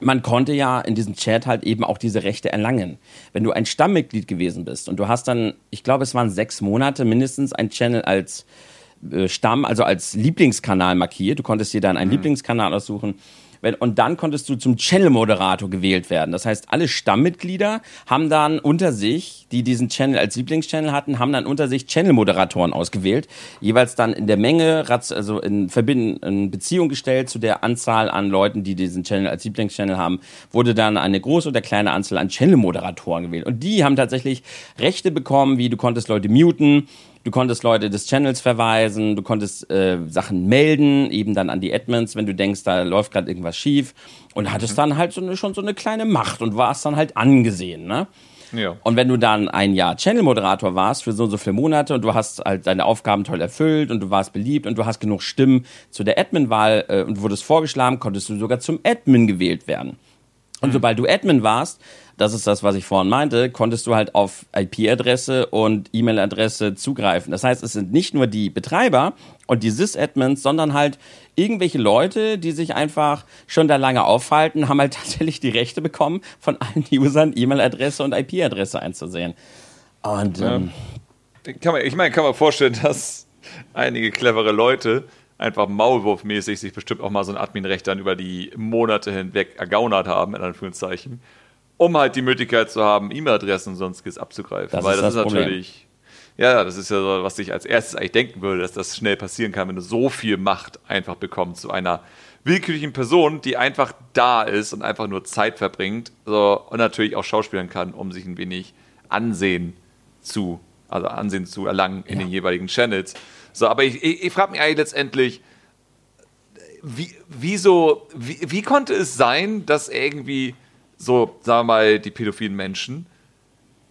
man konnte ja in diesem Chat halt eben auch diese Rechte erlangen. Wenn du ein Stammmitglied gewesen bist und du hast dann, ich glaube, es waren sechs Monate mindestens ein Channel als äh, Stamm, also als Lieblingskanal markiert. Du konntest dir dann einen mhm. Lieblingskanal aussuchen und dann konntest du zum Channel-Moderator gewählt werden. Das heißt, alle Stammmitglieder haben dann unter sich, die diesen Channel als Lieblingschannel hatten, haben dann unter sich Channel-Moderatoren ausgewählt, jeweils dann in der Menge, also in, Verbind in Beziehung gestellt zu der Anzahl an Leuten, die diesen Channel als Lieblingschannel haben, wurde dann eine große oder kleine Anzahl an Channel-Moderatoren gewählt. Und die haben tatsächlich Rechte bekommen, wie du konntest Leute muten, Du konntest Leute des Channels verweisen, du konntest äh, Sachen melden, eben dann an die Admins, wenn du denkst, da läuft gerade irgendwas schief. Und hattest mhm. dann halt so eine, schon so eine kleine Macht und warst dann halt angesehen, ne? Ja. Und wenn du dann ein Jahr Channel-Moderator warst für so und so viele Monate und du hast halt deine Aufgaben toll erfüllt und du warst beliebt und du hast genug Stimmen zu der Admin-Wahl äh, und wurdest vorgeschlagen, konntest du sogar zum Admin gewählt werden. Und mhm. sobald du Admin warst, das ist das, was ich vorhin meinte, konntest du halt auf IP-Adresse und E-Mail-Adresse zugreifen. Das heißt, es sind nicht nur die Betreiber und die Sys-Admins, sondern halt irgendwelche Leute, die sich einfach schon da lange aufhalten, haben halt tatsächlich die Rechte bekommen, von allen Usern E-Mail-Adresse und IP-Adresse einzusehen. Und ja. ähm, kann man, ich meine, kann man vorstellen, dass einige clevere Leute einfach maulwurfmäßig sich bestimmt auch mal so ein Adminrecht dann über die Monate hinweg ergaunert haben, in Anführungszeichen um halt die Möglichkeit zu haben, E-Mail-Adressen und sonstiges abzugreifen. Das Weil ist das, das ist natürlich, ja, das ist ja so, was ich als erstes eigentlich denken würde, dass das schnell passieren kann, wenn du so viel Macht einfach bekommst zu einer willkürlichen Person, die einfach da ist und einfach nur Zeit verbringt so, und natürlich auch schauspielen kann, um sich ein wenig Ansehen zu, also Ansehen zu erlangen in ja. den jeweiligen Channels. So, aber ich, ich, ich frage mich eigentlich letztendlich, wie, wieso, wie, wie konnte es sein, dass irgendwie so, sagen wir mal, die pädophilen Menschen,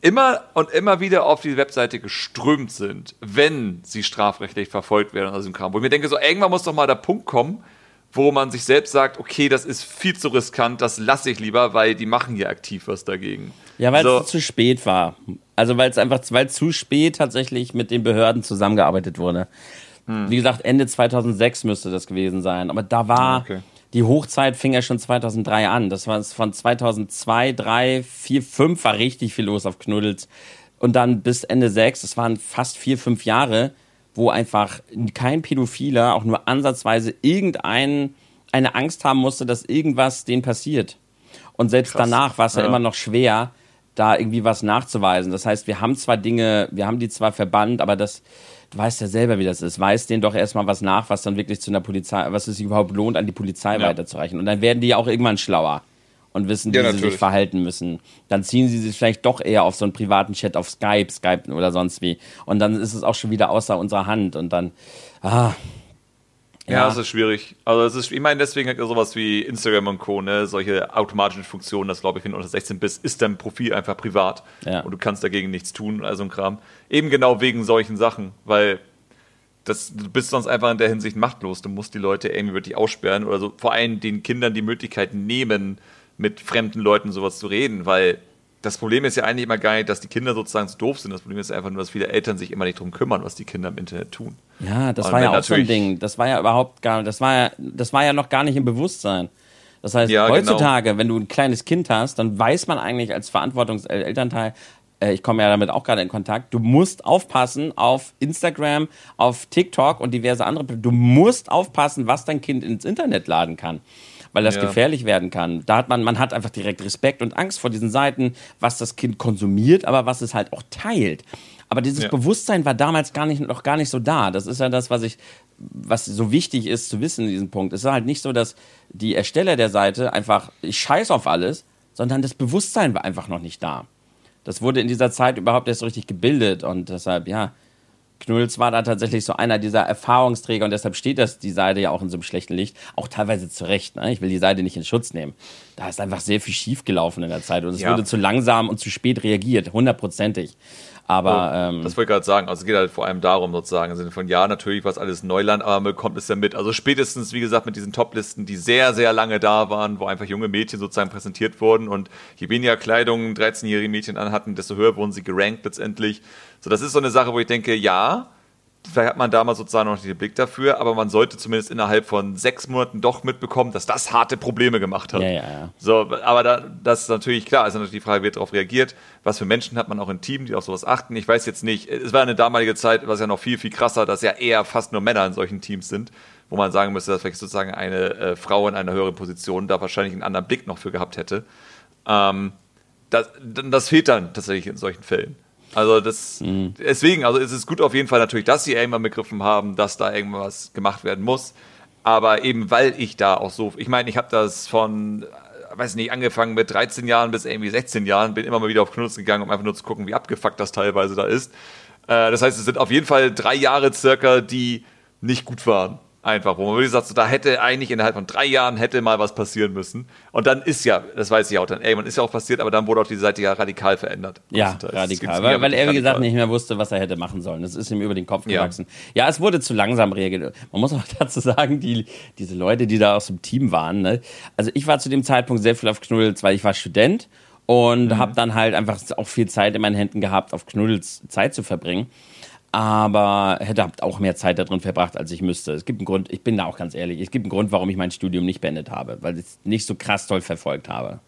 immer und immer wieder auf die Webseite geströmt sind, wenn sie strafrechtlich verfolgt werden aus dem Kram. Wo ich mir denke, so irgendwann muss doch mal der Punkt kommen, wo man sich selbst sagt, okay, das ist viel zu riskant, das lasse ich lieber, weil die machen ja aktiv was dagegen. Ja, weil so. es zu spät war. Also weil es einfach, weil zu spät tatsächlich mit den Behörden zusammengearbeitet wurde. Hm. Wie gesagt, Ende 2006 müsste das gewesen sein. Aber da war, okay die Hochzeit fing ja schon 2003 an. Das war von 2002, 3, 4, 5 war richtig viel los auf Knuddels. Und dann bis Ende 6, das waren fast vier, fünf Jahre, wo einfach kein Pädophiler auch nur ansatzweise irgendein eine Angst haben musste, dass irgendwas denen passiert. Und selbst Krass. danach war es ja. ja immer noch schwer, da irgendwie was nachzuweisen. Das heißt, wir haben zwar Dinge, wir haben die zwar verbannt, aber das, du weißt ja selber, wie das ist. Weiß denen doch erstmal was nach, was dann wirklich zu einer Polizei, was es sich überhaupt lohnt, an die Polizei ja. weiterzureichen. Und dann werden die ja auch irgendwann schlauer und wissen, wie ja, sie sich verhalten müssen. Dann ziehen sie sich vielleicht doch eher auf so einen privaten Chat auf Skype, Skype oder sonst wie. Und dann ist es auch schon wieder außer unserer Hand. Und dann, ah, ja, ja, es ist schwierig. Also es ist, ich meine, deswegen hat sowas wie Instagram und Co., ne, solche automatischen Funktionen, das glaube ich, wenn du unter 16 bist, ist dein Profil einfach privat ja. und du kannst dagegen nichts tun, also ein Kram. Eben genau wegen solchen Sachen, weil das, du bist sonst einfach in der Hinsicht machtlos. Du musst die Leute irgendwie wirklich aussperren oder so, vor allem den Kindern die Möglichkeit nehmen, mit fremden Leuten sowas zu reden, weil das Problem ist ja eigentlich immer gar nicht, dass die Kinder sozusagen zu doof sind. Das Problem ist einfach nur, dass viele Eltern sich immer nicht darum kümmern, was die Kinder im Internet tun. Ja, das Und war ja auch so ein Ding. Das war ja überhaupt gar, das war ja, das war ja noch gar nicht im Bewusstsein. Das heißt, ja, genau. heutzutage, genau. wenn du ein kleines Kind hast, dann weiß man eigentlich als Verantwortungselternteil, äh, ich komme ja damit auch gerade in Kontakt, du musst aufpassen auf Instagram, auf TikTok und diverse andere. Du musst aufpassen, was dein Kind ins Internet laden kann weil das ja. gefährlich werden kann. Da hat man, man hat einfach direkt Respekt und Angst vor diesen Seiten, was das Kind konsumiert, aber was es halt auch teilt. Aber dieses ja. Bewusstsein war damals gar nicht, noch gar nicht so da. Das ist ja das, was ich, was so wichtig ist zu wissen in diesem Punkt. Es ist halt nicht so, dass die Ersteller der Seite einfach, ich scheiß auf alles, sondern das Bewusstsein war einfach noch nicht da. Das wurde in dieser Zeit überhaupt erst so richtig gebildet und deshalb, ja, Knulls war da tatsächlich so einer dieser Erfahrungsträger und deshalb steht das die Seite ja auch in so einem schlechten Licht. Auch teilweise zu Recht. Ne? Ich will die Seite nicht in Schutz nehmen. Da ist einfach sehr viel schief gelaufen in der Zeit und es ja. wurde zu langsam und zu spät reagiert, hundertprozentig. Aber ähm, das wollte ich gerade sagen. Also es geht halt vor allem darum, sozusagen, im Sinne von ja, natürlich war es alles Neuland, aber man bekommt es ja mit. Also spätestens, wie gesagt, mit diesen Toplisten, die sehr, sehr lange da waren, wo einfach junge Mädchen sozusagen präsentiert wurden und je weniger Kleidung 13-jährige Mädchen anhatten, desto höher wurden sie gerankt letztendlich. So, das ist so eine Sache, wo ich denke, ja, vielleicht hat man damals sozusagen noch nicht den Blick dafür, aber man sollte zumindest innerhalb von sechs Monaten doch mitbekommen, dass das harte Probleme gemacht hat. Ja, ja, ja. So, aber da, das ist natürlich klar, ist natürlich die Frage, wird darauf reagiert, was für Menschen hat man auch im Team, die auf sowas achten. Ich weiß jetzt nicht, es war eine damalige Zeit, was ja noch viel, viel krasser, dass ja eher fast nur Männer in solchen Teams sind, wo man sagen müsste, dass vielleicht sozusagen eine äh, Frau in einer höheren Position da wahrscheinlich einen anderen Blick noch für gehabt hätte. Ähm, das, das fehlt dann tatsächlich in solchen Fällen. Also das, mhm. deswegen, also es ist gut auf jeden Fall natürlich, dass sie irgendwann begriffen haben, dass da irgendwas gemacht werden muss. Aber eben weil ich da auch so, ich meine, ich habe das von, weiß nicht, angefangen mit 13 Jahren bis irgendwie 16 Jahren, bin immer mal wieder auf Knuddels gegangen, um einfach nur zu gucken, wie abgefuckt das teilweise da ist. Äh, das heißt, es sind auf jeden Fall drei Jahre circa, die nicht gut waren. Einfach, wo man wirklich sagt, so, da hätte eigentlich innerhalb von drei Jahren hätte mal was passieren müssen. Und dann ist ja, das weiß ich auch dann, ey, man ist ja auch passiert, aber dann wurde auch die Seite ja radikal verändert. Ja, radikal, weil, weil er, wie gesagt, nicht mehr wusste, was er hätte machen sollen. Das ist ihm über den Kopf gewachsen. Ja, ja es wurde zu langsam reagiert. Man muss auch dazu sagen, die, diese Leute, die da aus dem Team waren, ne? also ich war zu dem Zeitpunkt sehr viel auf Knuddels, weil ich war Student und mhm. habe dann halt einfach auch viel Zeit in meinen Händen gehabt, auf Knuddels Zeit zu verbringen aber hätte auch mehr Zeit darin verbracht, als ich müsste. Es gibt einen Grund, ich bin da auch ganz ehrlich, es gibt einen Grund, warum ich mein Studium nicht beendet habe, weil ich es nicht so krass toll verfolgt habe.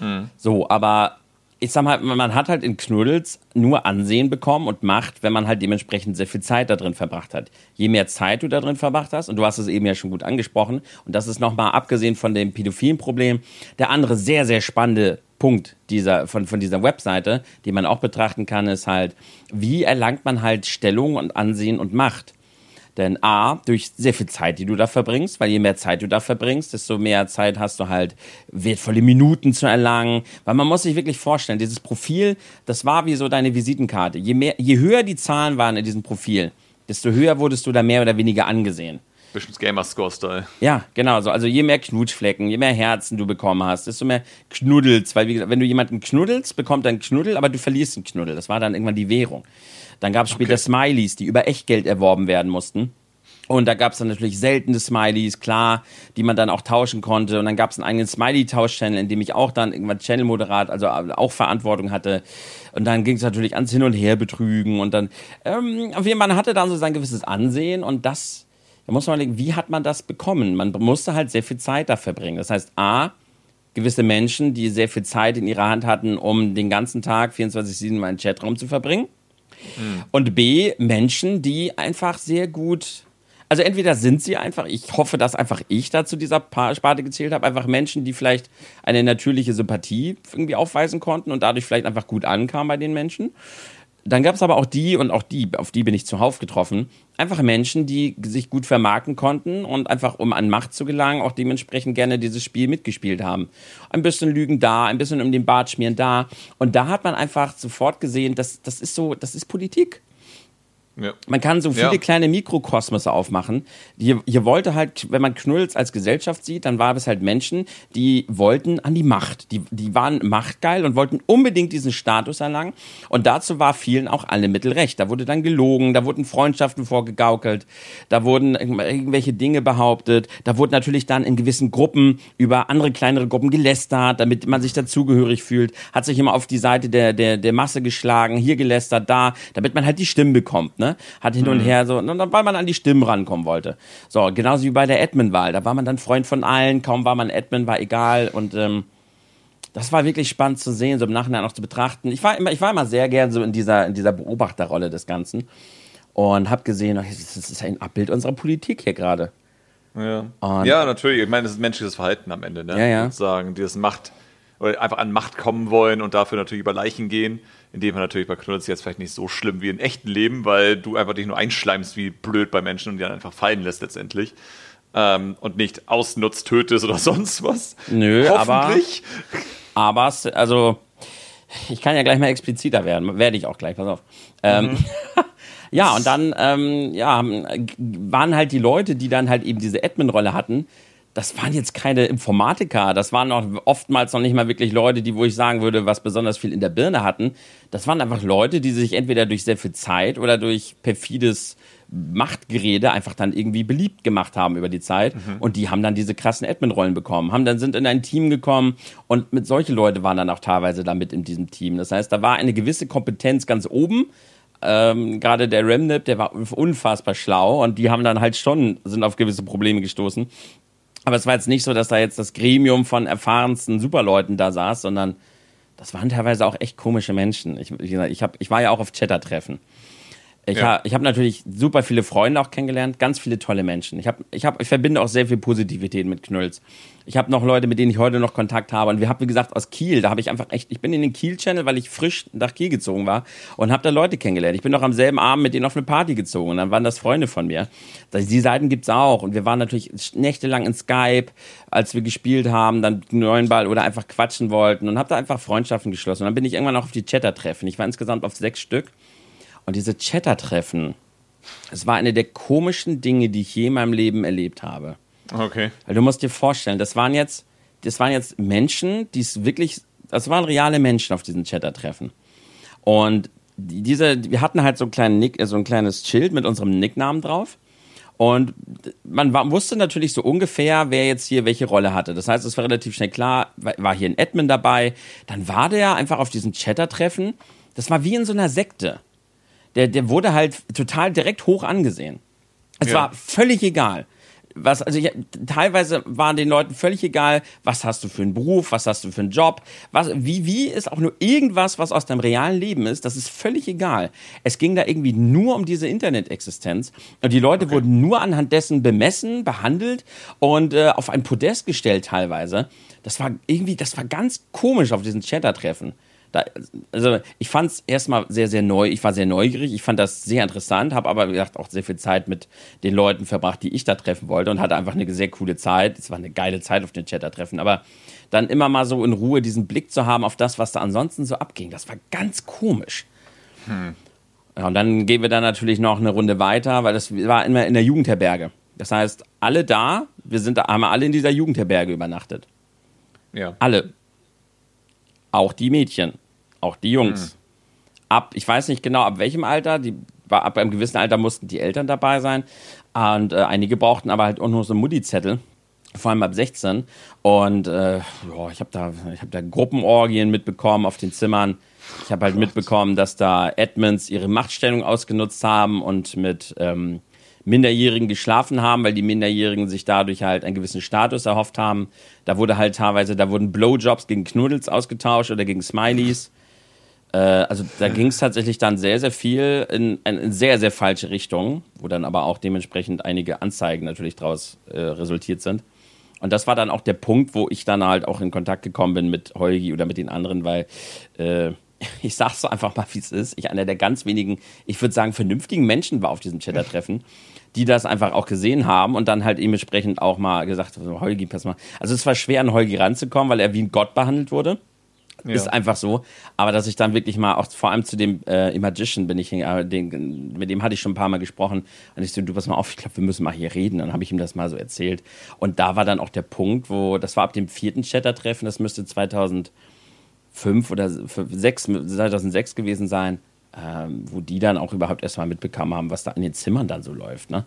Mhm. So, aber ich sag mal, man hat halt in Knuddels nur Ansehen bekommen und Macht, wenn man halt dementsprechend sehr viel Zeit da drin verbracht hat. Je mehr Zeit du da drin verbracht hast, und du hast es eben ja schon gut angesprochen, und das ist nochmal abgesehen von dem pädophilen Problem, der andere sehr, sehr spannende Punkt dieser, von, von dieser Webseite, die man auch betrachten kann, ist halt, wie erlangt man halt Stellung und Ansehen und Macht? Denn A, durch sehr viel Zeit, die du da verbringst, weil je mehr Zeit du da verbringst, desto mehr Zeit hast du halt wertvolle Minuten zu erlangen. Weil man muss sich wirklich vorstellen, dieses Profil, das war wie so deine Visitenkarte. Je, mehr, je höher die Zahlen waren in diesem Profil, desto höher wurdest du da mehr oder weniger angesehen. Bisschen Gamer-Score-Style. Ja, genau so. Also je mehr Knutschflecken, je mehr Herzen du bekommen hast, desto mehr Knuddels. Weil, wie gesagt, wenn du jemanden knuddelst, bekommt er einen Knuddel, aber du verlierst einen Knuddel. Das war dann irgendwann die Währung. Dann gab es später okay. Smileys, die über Echtgeld erworben werden mussten. Und da gab es dann natürlich seltene Smileys, klar, die man dann auch tauschen konnte. Und dann gab es einen eigenen Smiley-Tausch-Channel, in dem ich auch dann irgendwann Channel-Moderat, also auch Verantwortung hatte. Und dann ging es natürlich ans Hin- und Her-Betrügen. Und dann, ähm, auf jeden Fall, man hatte dann so sein gewisses Ansehen. Und das da muss man überlegen, wie hat man das bekommen? Man musste halt sehr viel Zeit da verbringen. Das heißt, A, gewisse Menschen, die sehr viel Zeit in ihrer Hand hatten, um den ganzen Tag 24-7 in meinen Chatraum zu verbringen. Mhm. Und B, Menschen, die einfach sehr gut also entweder sind sie einfach, ich hoffe, dass einfach ich da zu dieser Sparte gezählt habe, einfach Menschen, die vielleicht eine natürliche Sympathie irgendwie aufweisen konnten und dadurch vielleicht einfach gut ankamen bei den Menschen. Dann gab es aber auch die, und auch die, auf die bin ich zuhauf getroffen, einfach Menschen, die sich gut vermarkten konnten und einfach, um an Macht zu gelangen, auch dementsprechend gerne dieses Spiel mitgespielt haben. Ein bisschen Lügen da, ein bisschen um den Bart schmieren da. Und da hat man einfach sofort gesehen, dass das ist so, das ist Politik. Ja. Man kann so viele ja. kleine Mikrokosmose aufmachen. Hier, hier wollte halt, wenn man Knulls als Gesellschaft sieht, dann war es halt Menschen, die wollten an die Macht. Die, die waren machtgeil und wollten unbedingt diesen Status erlangen. Und dazu war vielen auch alle Mittel recht. Da wurde dann gelogen, da wurden Freundschaften vorgegaukelt, da wurden irgendwelche Dinge behauptet, da wurde natürlich dann in gewissen Gruppen über andere kleinere Gruppen gelästert, damit man sich dazugehörig fühlt, hat sich immer auf die Seite der, der, der Masse geschlagen, hier gelästert, da, damit man halt die Stimmen bekommt. Ne? Ne? Hat hin und mhm. her so, weil man an die Stimmen rankommen wollte. So, genauso wie bei der Admin-Wahl. Da war man dann Freund von allen, kaum war man Admin, war egal und ähm, das war wirklich spannend zu sehen, so im Nachhinein auch zu betrachten. Ich war immer, ich war immer sehr gern so in dieser, in dieser Beobachterrolle des Ganzen und habe gesehen, das ist ein Abbild unserer Politik hier gerade. Ja. ja, natürlich. Ich meine, das ist menschliches Verhalten am Ende, ne? Ja, ja. Sozusagen, dieses Macht, oder einfach an Macht kommen wollen und dafür natürlich über Leichen gehen. In dem Fall natürlich bei Knuddels jetzt vielleicht nicht so schlimm wie im echten Leben, weil du einfach dich nur einschleimst wie blöd bei Menschen und die dann einfach fallen lässt letztendlich. Ähm, und nicht ausnutzt, tötest oder sonst was. Nö, Hoffentlich. aber, aber also ich kann ja gleich mal expliziter werden, werde ich auch gleich, pass auf. Ähm, mhm. ja, und dann ähm, ja, waren halt die Leute, die dann halt eben diese Admin-Rolle hatten, das waren jetzt keine Informatiker, das waren auch oftmals noch nicht mal wirklich Leute, die, wo ich sagen würde, was besonders viel in der Birne hatten. Das waren einfach Leute, die sich entweder durch sehr viel Zeit oder durch perfides Machtgerede einfach dann irgendwie beliebt gemacht haben über die Zeit. Mhm. Und die haben dann diese krassen Admin-Rollen bekommen, haben dann sind in ein Team gekommen und mit solche Leute waren dann auch teilweise damit in diesem Team. Das heißt, da war eine gewisse Kompetenz ganz oben. Ähm, gerade der Remnip, der war unfassbar schlau und die haben dann halt schon, sind auf gewisse Probleme gestoßen. Aber es war jetzt nicht so, dass da jetzt das Gremium von erfahrensten Superleuten da saß, sondern das waren teilweise auch echt komische Menschen. Ich, ich, hab, ich war ja auch auf Chatter-Treffen. Ich ja. habe hab natürlich super viele Freunde auch kennengelernt, ganz viele tolle Menschen. Ich, hab, ich, hab, ich verbinde auch sehr viel Positivität mit Knülls. Ich habe noch Leute, mit denen ich heute noch Kontakt habe. Und wir haben, wie gesagt, aus Kiel, da habe ich einfach echt, ich bin in den Kiel-Channel, weil ich frisch nach Kiel gezogen war und habe da Leute kennengelernt. Ich bin noch am selben Abend mit denen auf eine Party gezogen und dann waren das Freunde von mir. Die Seiten gibt's auch. Und wir waren natürlich nächtelang in Skype, als wir gespielt haben, dann neuen Ball oder einfach quatschen wollten und habe da einfach Freundschaften geschlossen. Und dann bin ich irgendwann auch auf die Chatter-Treffen. Ich war insgesamt auf sechs Stück. Und diese Chatter-Treffen, es war eine der komischen Dinge, die ich je in meinem Leben erlebt habe. Okay. Weil du musst dir vorstellen, das waren jetzt, das waren jetzt Menschen, die es wirklich, das waren reale Menschen auf diesen Chatter-Treffen. Und diese, wir hatten halt so, einen kleinen Nick, so ein kleines Schild mit unserem Nicknamen drauf. Und man war, wusste natürlich so ungefähr, wer jetzt hier welche Rolle hatte. Das heißt, es war relativ schnell klar, war hier ein Admin dabei. Dann war der einfach auf diesem Chatter-Treffen. Das war wie in so einer Sekte der, der wurde halt total direkt hoch angesehen. Es ja. war völlig egal. Was, also ich, teilweise war den Leuten völlig egal, was hast du für einen Beruf, was hast du für einen Job, was, wie, wie ist auch nur irgendwas, was aus deinem realen Leben ist, das ist völlig egal. Es ging da irgendwie nur um diese Internet-Existenz und die Leute okay. wurden nur anhand dessen bemessen, behandelt und äh, auf ein Podest gestellt teilweise. Das war irgendwie, das war ganz komisch auf diesen Chatter-Treffen. Da, also ich fand es erstmal sehr, sehr neu. Ich war sehr neugierig. Ich fand das sehr interessant, habe aber wie gesagt auch sehr viel Zeit mit den Leuten verbracht, die ich da treffen wollte und hatte einfach eine sehr coole Zeit. Es war eine geile Zeit auf den Chatter-Treffen. Aber dann immer mal so in Ruhe diesen Blick zu haben auf das, was da ansonsten so abging, das war ganz komisch. Hm. Ja, und dann gehen wir dann natürlich noch eine Runde weiter, weil das war immer in der Jugendherberge. Das heißt, alle da, wir sind da, haben alle in dieser Jugendherberge übernachtet. Ja. Alle. Auch die Mädchen. Auch die Jungs. Mhm. Ab, ich weiß nicht genau, ab welchem Alter, die, ab einem gewissen Alter mussten die Eltern dabei sein. Und äh, einige brauchten aber halt auch nur so Mutti-Zettel vor allem ab 16. Und äh, ja, ich habe da, hab da Gruppenorgien mitbekommen auf den Zimmern. Ich habe halt Gott. mitbekommen, dass da Admins ihre Machtstellung ausgenutzt haben und mit ähm, Minderjährigen geschlafen haben, weil die Minderjährigen sich dadurch halt einen gewissen Status erhofft haben. Da wurde halt teilweise, da wurden Blowjobs gegen Knuddels ausgetauscht oder gegen Smileys. Äh, also da ging es tatsächlich dann sehr, sehr viel in, in, sehr, sehr falsche Richtungen, wo dann aber auch dementsprechend einige Anzeigen natürlich daraus äh, resultiert sind. Und das war dann auch der Punkt, wo ich dann halt auch in Kontakt gekommen bin mit Holgi oder mit den anderen, weil äh, ich sag's so einfach mal, wie es ist, ich einer der ganz wenigen, ich würde sagen, vernünftigen Menschen war auf diesem Chatter-Treffen, die das einfach auch gesehen haben und dann halt dementsprechend auch mal gesagt, Holgi, pass mal. Also es war schwer, an Holgi ranzukommen, weil er wie ein Gott behandelt wurde. Ja. Ist einfach so. Aber dass ich dann wirklich mal auch vor allem zu dem äh, Imagician bin ich, äh, den, mit dem hatte ich schon ein paar Mal gesprochen. Und ich so, du pass mal auf, ich glaube, wir müssen mal hier reden. Dann habe ich ihm das mal so erzählt. Und da war dann auch der Punkt, wo, das war ab dem vierten Chatter-Treffen, das müsste 2005 oder 6, 2006 gewesen sein, ähm, wo die dann auch überhaupt erstmal mitbekommen haben, was da in den Zimmern dann so läuft. Ne?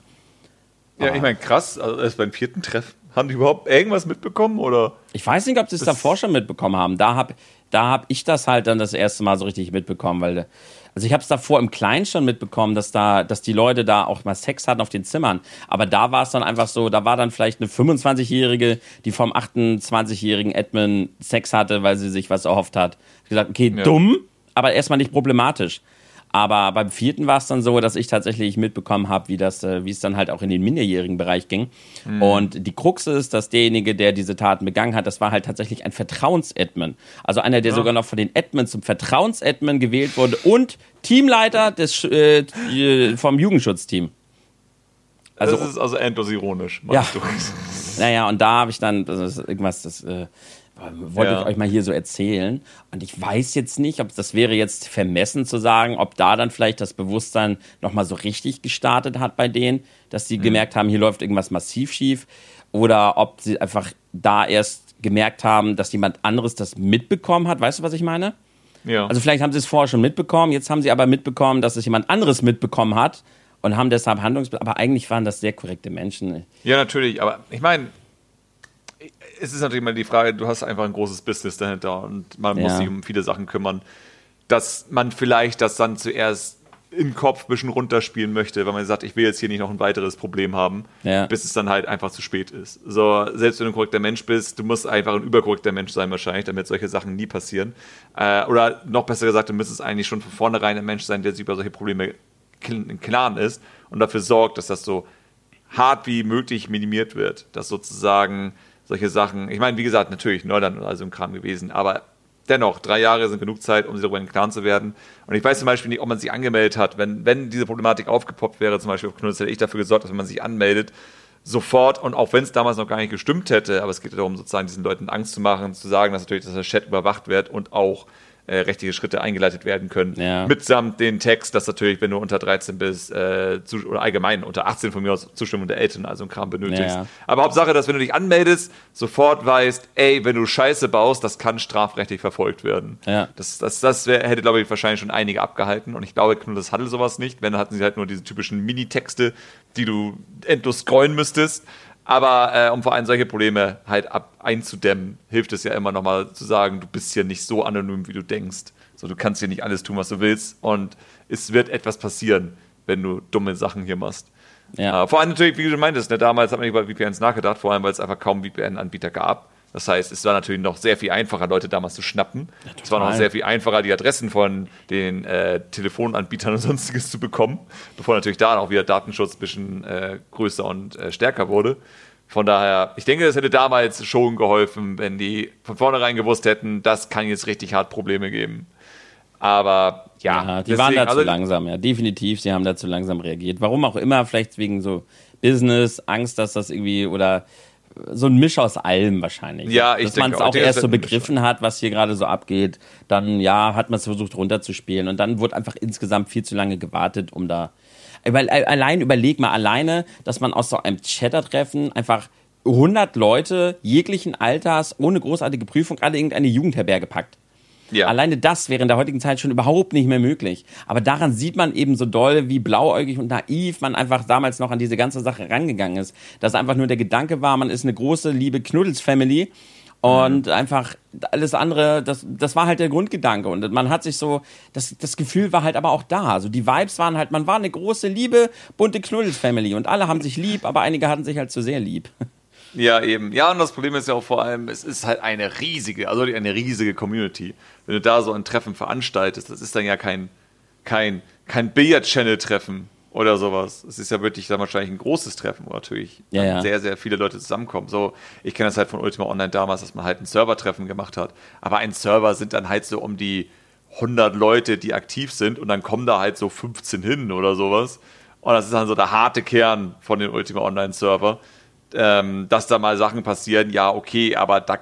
Ja, ich meine, krass, also erst beim vierten Treffen. Haben die überhaupt irgendwas mitbekommen? Oder? Ich weiß nicht, ob sie es davor schon mitbekommen haben. Da habe da hab ich das halt dann das erste Mal so richtig mitbekommen, weil also ich habe es davor im Kleinen schon mitbekommen, dass da, dass die Leute da auch mal Sex hatten auf den Zimmern. Aber da war es dann einfach so, da war dann vielleicht eine 25-Jährige, die vom 28-jährigen Edmund Sex hatte, weil sie sich was erhofft hat. Ich gesagt, okay, ja. dumm, aber erstmal nicht problematisch. Aber beim vierten war es dann so, dass ich tatsächlich mitbekommen habe, wie das, äh, wie es dann halt auch in den minderjährigen Bereich ging. Mhm. Und die Krux ist, dass derjenige, der diese Taten begangen hat, das war halt tatsächlich ein Vertrauens-Admin. Also einer, der ja. sogar noch von den Admin zum Vertrauens-Admin gewählt wurde und Teamleiter des, äh, vom Jugendschutzteam. Also, das ist also endlos ironisch. Ja. Naja, und da habe ich dann das irgendwas, das äh, wollte ja. ich euch mal hier so erzählen. Und ich weiß jetzt nicht, ob das wäre jetzt vermessen zu sagen, ob da dann vielleicht das Bewusstsein nochmal so richtig gestartet hat bei denen, dass sie mhm. gemerkt haben, hier läuft irgendwas massiv schief. oder ob sie einfach da erst gemerkt haben, dass jemand anderes das mitbekommen hat. Weißt du, was ich meine? Ja. Also vielleicht haben sie es vorher schon mitbekommen, jetzt haben sie aber mitbekommen, dass es jemand anderes mitbekommen hat und haben deshalb Handlungs... Aber eigentlich waren das sehr korrekte Menschen. Ja, natürlich, aber ich meine, es ist natürlich immer die Frage, du hast einfach ein großes Business dahinter und man Ja. muss sich um viele Sachen kümmern, dass man vielleicht das dann zuerst im Kopf ein bisschen runterspielen möchte, weil man sagt, ich will jetzt hier nicht noch ein weiteres Problem haben, Ja. bis es dann halt einfach zu spät ist. So, selbst wenn du ein korrekter Mensch bist, du musst einfach ein überkorrekter Mensch sein wahrscheinlich, damit solche Sachen nie passieren. Äh, oder noch besser gesagt, du müsstest eigentlich schon von vornherein ein Mensch sein, der sich über solche Probleme im Klaren ist und dafür sorgt, dass das so hart wie möglich minimiert wird. Dass sozusagen solche Sachen, ich meine, wie gesagt, natürlich Neuland und all so ein Kram gewesen, aber dennoch, drei Jahre sind genug Zeit, um sich darüber im Klaren zu werden. Und ich weiß zum Beispiel nicht, ob man sich angemeldet hat. Wenn, wenn diese Problematik aufgepoppt wäre, zum Beispiel auf Knuddels, hätte ich dafür gesorgt, dass wenn man sich anmeldet, sofort und auch wenn es damals noch gar nicht gestimmt hätte, aber es geht darum, sozusagen diesen Leuten Angst zu machen, zu sagen, dass natürlich dass der Chat überwacht wird und auch äh, rechtliche Schritte eingeleitet werden können. Ja. Mitsamt den Text, dass natürlich, wenn du unter 13 bist, äh, zu, oder allgemein unter 18 von mir aus Zustimmung der Eltern, also ein Kram benötigst. Ja. Aber Hauptsache, dass wenn du dich anmeldest, sofort weißt, ey, wenn du Scheiße baust, das kann strafrechtlich verfolgt werden. Ja. Das, das, das wär, hätte, glaube ich, wahrscheinlich schon einige abgehalten. Und ich glaube, Knuddels hatte sowas nicht. Wenn, hatten sie halt nur diese typischen Minitexte, die du endlos scrollen müsstest. Aber äh, um vor allem solche Probleme halt ab einzudämmen, hilft es ja immer nochmal zu sagen, du bist hier nicht so anonym, wie du denkst. So, du kannst hier nicht alles tun, was du willst. Und es wird etwas passieren, wenn du dumme Sachen hier machst. Ja. Äh, vor allem natürlich, wie du meintest, ne, damals hat man nicht über VPNs nachgedacht, vor allem, weil es einfach kaum VPN-Anbieter gab. Das heißt, es war natürlich noch sehr viel einfacher, Leute damals zu schnappen. es war noch sehr viel einfacher, die Adressen von den äh, Telefonanbietern und sonstiges zu bekommen, bevor natürlich da auch wieder Datenschutz ein bisschen äh, größer und äh, stärker wurde. Von daher, ich denke, es hätte damals schon geholfen, wenn die von vornherein gewusst hätten, das kann jetzt richtig hart Probleme geben. Aber ja, Ja, die waren deswegen, da zu also- langsam, ja, definitiv. Sie haben da zu langsam reagiert. Warum auch immer, vielleicht wegen so Business, Angst, dass das irgendwie oder so ein Misch aus allem wahrscheinlich. Ja, ich Dass man es auch. erst so Misch begriffen hat, was hier gerade so abgeht. Dann, ja, hat man es versucht runterzuspielen und dann wurde einfach insgesamt viel zu lange gewartet, um da. Weil äh, allein, überleg mal, alleine, dass man aus so einem Chatter-Treffen einfach 100 Leute jeglichen Alters ohne großartige Prüfung alle irgendeine Jugendherberge packt. Ja. Alleine das wäre in der heutigen Zeit schon überhaupt nicht mehr möglich. Aber daran sieht man eben so doll, wie blauäugig und naiv man einfach damals noch an diese ganze Sache rangegangen ist. Dass einfach nur der Gedanke war, man ist eine große, liebe Knuddels-Family. Und einfach alles andere, das, das war halt der Grundgedanke. Und man hat sich so, das, das Gefühl war halt aber auch da. Also die Vibes waren halt, man war eine große, liebe, bunte Knuddels-Family. Und alle haben sich lieb, aber einige hatten sich halt zu sehr lieb. Ja, eben. Ja, und das Problem ist ja auch vor allem, es ist halt eine riesige, also eine riesige Community. Wenn du da so ein Treffen veranstaltest, das ist dann ja kein, kein, kein Billard-Channel-Treffen oder sowas. Es ist ja wirklich dann wahrscheinlich ein großes Treffen, wo natürlich Ja, ja. sehr, sehr viele Leute zusammenkommen. So, ich kenne das halt von Ultima Online damals, dass man halt ein Server-Treffen gemacht hat. Aber ein Server sind dann halt so um die 100 Leute, die aktiv sind und dann kommen da halt so 15 hin oder sowas. Und das ist dann so der harte Kern von den Ultima Online-Server ähm, dass da mal Sachen passieren, ja, okay, aber da,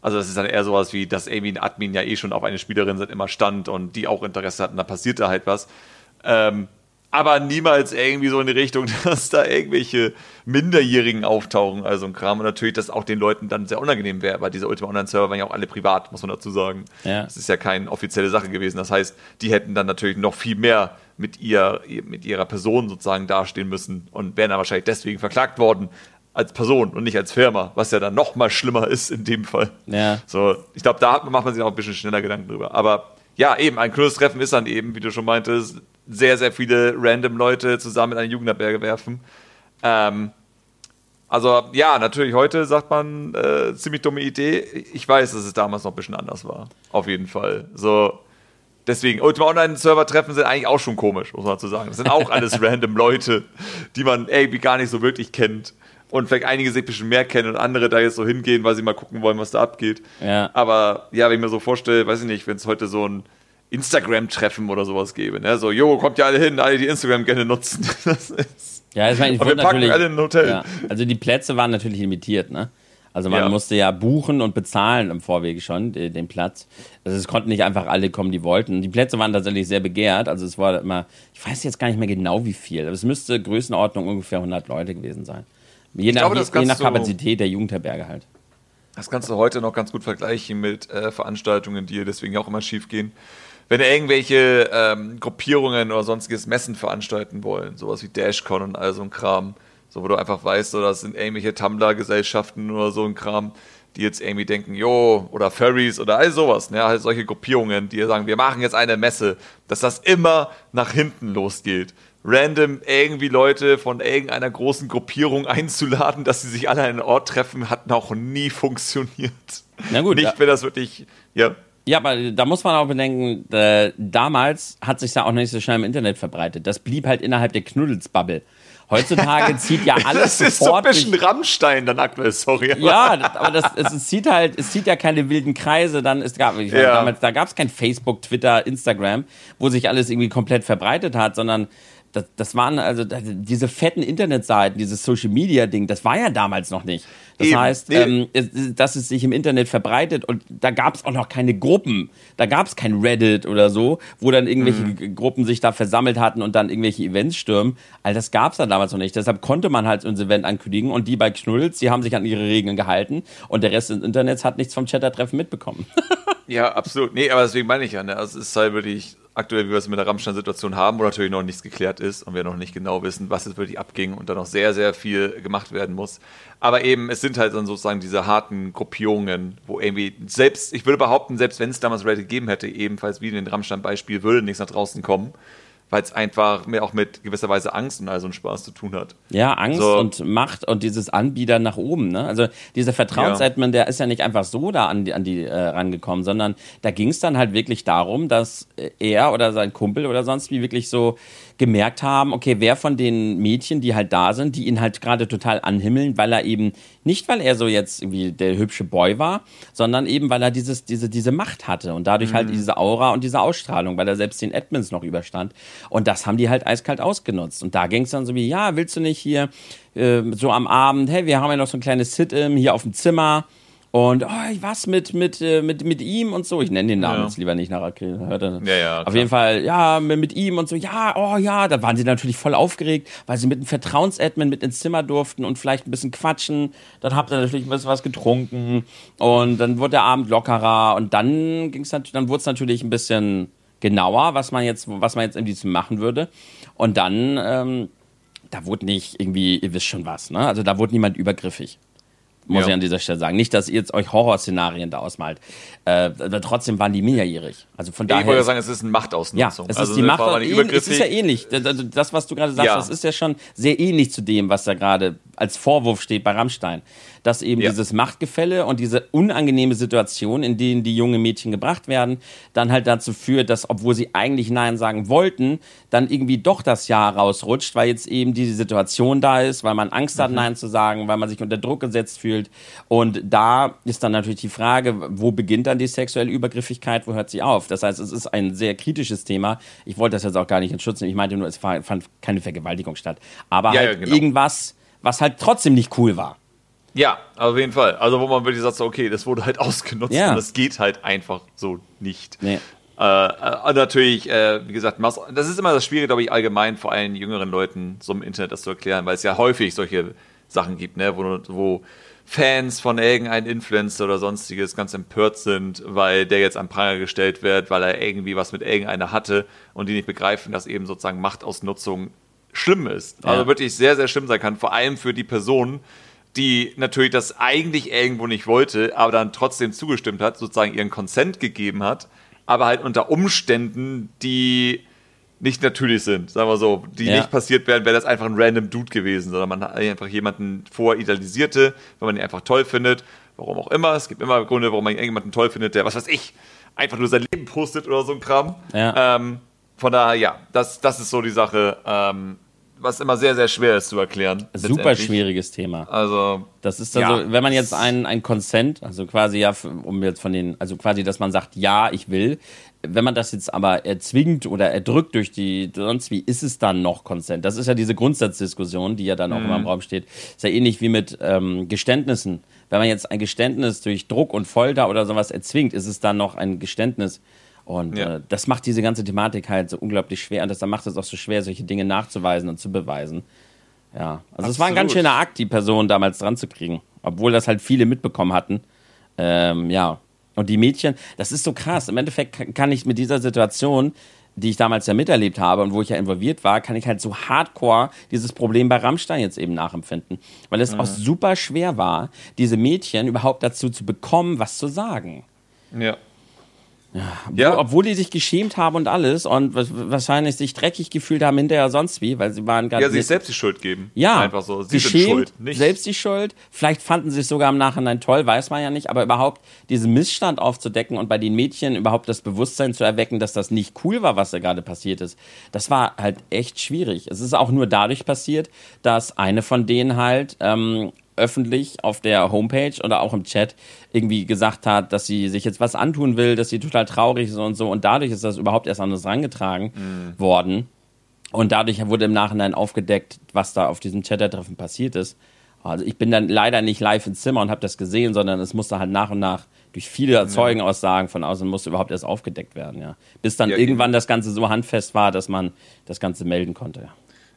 also das ist dann eher sowas wie, dass irgendwie ein Admin ja eh schon auf eine Spielerin seit immer stand und die auch Interesse hatten, da passiert da halt was. Ähm, aber niemals irgendwie so in die Richtung, dass da irgendwelche Minderjährigen auftauchen, also ein Kram. Und natürlich, dass auch den Leuten dann sehr unangenehm wäre, weil diese Ultima Online-Server waren ja auch alle privat, muss man dazu sagen. Ja. Das ist ja keine offizielle Sache gewesen. Das heißt, die hätten dann natürlich noch viel mehr mit, ihr, mit ihrer Person sozusagen dastehen müssen und wären dann wahrscheinlich deswegen verklagt worden als Person und nicht als Firma, was ja dann noch mal schlimmer ist in dem Fall. Ja. So, ich glaube, da hat- macht man sich auch ein bisschen schneller Gedanken drüber. Aber ja, eben, ein cooles Treffen ist dann eben, wie du schon meintest, sehr, sehr viele random Leute zusammen in eine Jugendherberge werfen. Ähm, also ja, natürlich heute sagt man, äh, ziemlich dumme Idee. Ich weiß, dass es damals noch ein bisschen anders war. Auf jeden Fall. So, deswegen, Ultima Online-Server-Treffen sind eigentlich auch schon komisch, muss man dazu sagen. Das sind auch alles random Leute, die man irgendwie gar nicht so wirklich kennt. Und vielleicht einige sich ein bisschen mehr kennen und andere da jetzt so hingehen, weil sie mal gucken wollen, was da abgeht. Ja. Aber ja, wenn ich mir so vorstelle, weiß ich nicht, wenn es heute so ein Instagram-Treffen oder sowas gäbe, ne? So, jo, kommt ja alle hin, alle, die Instagram gerne nutzen. Das ist, Ja, ich meine, ich Und wir packen alle in ein Hotel. Ja, also die Plätze waren natürlich limitiert, ne? Also man Ja. musste ja buchen und bezahlen im Vorwege schon de- den Platz. Also es konnten nicht einfach alle kommen, die wollten. Die Plätze waren tatsächlich sehr begehrt. Also es war immer, ich weiß jetzt gar nicht mehr genau wie viel, aber es müsste Größenordnung ungefähr 100 Leute gewesen sein. Je nach, glaube, je, je nach Kapazität der Jugendherberge halt. Das kannst du heute noch ganz gut vergleichen mit äh, Veranstaltungen, die deswegen auch immer schief gehen. Wenn irgendwelche ähm, Gruppierungen oder sonstiges Messen veranstalten wollen, sowas wie Dashcon und all so ein Kram, so wo du einfach weißt, so, das sind irgendwelche Tumblr-Gesellschaften oder so ein Kram, die jetzt irgendwie denken, jo, oder Furries oder all sowas, ne, halt solche Gruppierungen, die sagen, wir machen jetzt eine Messe, dass das immer nach hinten losgeht random irgendwie Leute von irgendeiner großen Gruppierung einzuladen, dass sie sich alle an einen Ort treffen, hat noch nie funktioniert. Na gut. Nicht, wenn das wirklich, ja. Ja, aber da muss man auch bedenken, äh, damals hat sich ja auch nicht so schnell im Internet verbreitet. Das blieb halt innerhalb der Knuddelsbubble. Heutzutage zieht ja alles Das ist so ein bisschen durch. Rammstein dann aktuell, sorry. Ja, aber das, es, es, zieht halt, es zieht ja keine wilden Kreise, dann es gab, ich ja. damals, da gab es kein Facebook, Twitter, Instagram, wo sich alles irgendwie komplett verbreitet hat, sondern das, das waren also diese fetten Internetseiten, dieses Social Media Ding, das war ja damals noch nicht. Das Eben. heißt, ähm, dass es sich im Internet verbreitet und da gab es auch noch keine Gruppen. Da gab es kein Reddit oder so, wo dann irgendwelche mhm. Gruppen sich da versammelt hatten und dann irgendwelche Events stürmen. All das gab es da damals noch nicht. Deshalb konnte man halt ein Event ankündigen und die bei Knuddels, die haben sich an ihre Regeln gehalten und der Rest des Internets hat nichts vom Chatter-Treffen mitbekommen. ja, absolut. Nee, aber deswegen meine ich ja, ne? Also es ist halt wirklich aktuell, wie wir es mit der Rammstein-Situation haben, wo natürlich noch nichts geklärt ist und wir noch nicht genau wissen, was jetzt wirklich abging und da noch sehr, sehr viel gemacht werden muss. Aber eben, es sind halt dann sozusagen diese harten Gruppierungen, wo irgendwie selbst, ich würde behaupten, selbst wenn es damals Reddit gegeben hätte, ebenfalls wie in den Rammstein-Beispiel, würde nichts nach draußen kommen weil es einfach mehr auch mit gewisser Weise Angst und all so einen Spaß zu tun hat. Ja, Angst so. und Macht und dieses Anbiedern nach oben. Ne? Also dieser Vertrauensadmin, ja. der ist ja nicht einfach so da an die, an die äh, rangekommen, sondern da ging es dann halt wirklich darum, dass er oder sein Kumpel oder sonst wie wirklich so gemerkt haben, okay, wer von den Mädchen, die halt da sind, die ihn halt gerade total anhimmeln, weil er eben, nicht weil er so jetzt irgendwie der hübsche Boy war, sondern eben, weil er dieses, diese, diese Macht hatte und dadurch halt mhm. halt diese Aura und diese Ausstrahlung, weil er selbst den Edmonds noch überstand. Und das haben die halt eiskalt ausgenutzt. Und da ging es dann so wie, ja, willst du nicht hier äh, so am Abend, hey, wir haben ja noch so ein kleines Sit-In hier auf dem Zimmer und oh, was mit, mit, äh, mit, mit ihm und so. Ich nenne den Namen ja. jetzt lieber nicht nach er. Ja, ja, Auf jeden Fall, ja, mit ihm und so, ja, oh ja, da waren sie natürlich voll aufgeregt, weil sie mit einem Vertrauensadmin mit ins Zimmer durften und vielleicht ein bisschen quatschen. Dann habt ihr natürlich ein bisschen was getrunken und dann wurde der Abend lockerer und dann ging's natürlich, dann wurde es natürlich ein bisschen genauer, was man jetzt, was man jetzt irgendwie zu machen würde. Und dann, ähm, da wurde nicht irgendwie, ihr wisst schon was, ne? Also da wurde niemand übergriffig muss ja. ich an dieser Stelle sagen. Nicht, dass ihr jetzt euch Horrorszenarien da ausmalt. Äh, trotzdem waren die minderjährig. Also von daher. Ich wollte sagen, es ist eine Machtausnutzung. Ja, es ist also die Macht. Es ist ja ähnlich. Das, was du gerade sagst, ja. das ist ja schon sehr ähnlich zu dem, was da gerade als Vorwurf steht bei Rammstein dass eben ja. dieses Machtgefälle und diese unangenehme Situation, in denen die jungen Mädchen gebracht werden, dann halt dazu führt, dass, obwohl sie eigentlich Nein sagen wollten, dann irgendwie doch das Ja rausrutscht, weil jetzt eben diese Situation da ist, weil man Angst hat, mhm. Nein zu sagen, weil man sich unter Druck gesetzt fühlt. Und da ist dann natürlich die Frage, wo beginnt dann die sexuelle Übergriffigkeit, wo hört sie auf? Das heißt, es ist ein sehr kritisches Thema. Ich wollte das jetzt auch gar nicht in Schutz nehmen. Ich meinte nur, es fand keine Vergewaltigung statt. Aber ja, halt ja, genau. irgendwas, was halt trotzdem nicht cool war. Ja, auf jeden Fall. Also wo man wirklich sagt, okay, das wurde halt ausgenutzt ja. und das geht halt einfach so nicht. Nee. Äh, äh, natürlich, äh, wie gesagt, das ist immer das Schwierige, glaube ich, allgemein vor allen jüngeren Leuten so im Internet das zu erklären, weil es ja häufig solche Sachen gibt, ne, wo, wo Fans von irgendeinem Influencer oder sonstiges ganz empört sind, weil der jetzt an Pranger gestellt wird, weil er irgendwie was mit irgendeiner hatte und die nicht begreifen, dass eben sozusagen Machtausnutzung schlimm ist. Also wirklich sehr, sehr schlimm sein kann, vor allem für die Person, die natürlich das eigentlich irgendwo nicht wollte, aber dann trotzdem zugestimmt hat, sozusagen ihren Consent gegeben hat, aber halt unter Umständen, die nicht natürlich sind, sagen wir so, die ja. nicht passiert wären, wäre das einfach ein random Dude gewesen, sondern man hat einfach jemanden voridealisierte, weil man ihn einfach toll findet, warum auch immer. Es gibt immer Gründe, warum man irgendjemanden toll findet, der, was weiß ich, einfach nur sein Leben postet oder so ein Kram. Ja. Ähm, von daher, ja, das, das ist so die Sache. Ähm, was immer sehr, sehr schwer ist zu erklären. Super schwieriges Thema. Also. Das ist also, ja. wenn man jetzt ein, ein Consent, also quasi ja, um jetzt von den, also quasi, dass man sagt, ja, ich will. Wenn man das jetzt aber erzwingt oder erdrückt durch die, sonst wie ist es dann noch Consent? Das ist ja diese Grundsatzdiskussion, die ja dann auch mhm. immer im Raum steht. Ist ja ähnlich wie mit ähm, Geständnissen. Wenn man jetzt ein Geständnis durch Druck und Folter oder sowas erzwingt, ist es dann noch ein Geständnis. Und ja. äh, das macht diese ganze Thematik halt so unglaublich schwer und das macht es auch so schwer, solche Dinge nachzuweisen und zu beweisen. Ja, also es war ein ganz schöner Akt, die Person damals dran zu kriegen. Obwohl das halt viele mitbekommen hatten. Ähm, ja. Und die Mädchen, das ist so krass. Im Endeffekt kann ich mit dieser Situation, die ich damals ja miterlebt habe und wo ich ja involviert war, kann ich halt so hardcore dieses Problem bei Rammstein jetzt eben nachempfinden. Weil es mhm. auch super schwer war, diese Mädchen überhaupt dazu zu bekommen, was zu sagen. Ja. Ja, obwohl, die sich geschämt haben und alles und wahrscheinlich sich dreckig gefühlt haben hinterher sonst wie, weil sie waren gerade. Ja, sich selbst die Schuld geben. Ja, einfach so. Sie geschämt, sind schuld, nicht. selbst die Schuld. Vielleicht fanden sie es sogar im Nachhinein toll, weiß man ja nicht, aber überhaupt diesen Missstand aufzudecken und bei den Mädchen überhaupt das Bewusstsein zu erwecken, dass das nicht cool war, was da gerade passiert ist, das war halt echt schwierig. Es ist auch nur dadurch passiert, dass eine von denen halt ähm, öffentlich auf der Homepage oder auch im Chat irgendwie gesagt hat, dass sie sich jetzt was antun will, dass sie total traurig ist und so. Und dadurch ist das überhaupt erst an uns rangetragen mhm. worden. Und dadurch wurde im Nachhinein aufgedeckt, was da auf diesem Chatter-Treffen passiert ist. Also ich bin dann leider nicht live ins Zimmer und habe das gesehen, sondern es musste halt nach und nach durch viele Zeugenaussagen von außen musste überhaupt erst aufgedeckt werden, ja. Bis dann ja, irgendwann das Ganze so handfest war, dass man das Ganze melden konnte, ja.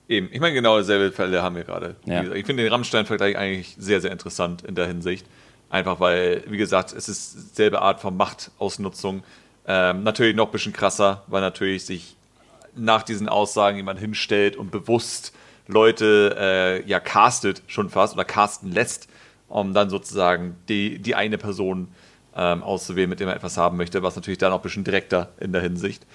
Eben, ich meine, genau dasselbe Fälle haben wir gerade. Ja. Ich finde den Rammstein-Vergleich eigentlich sehr, sehr interessant in der Hinsicht. Einfach weil, wie gesagt, es ist dieselbe Art von Machtausnutzung. Ähm, natürlich noch ein bisschen krasser, weil natürlich sich nach diesen Aussagen jemand hinstellt und bewusst Leute äh, ja castet schon fast oder casten lässt, um dann sozusagen die, die eine Person ähm, auszuwählen, mit der man etwas haben möchte, was natürlich dann auch ein bisschen direkter in der Hinsicht.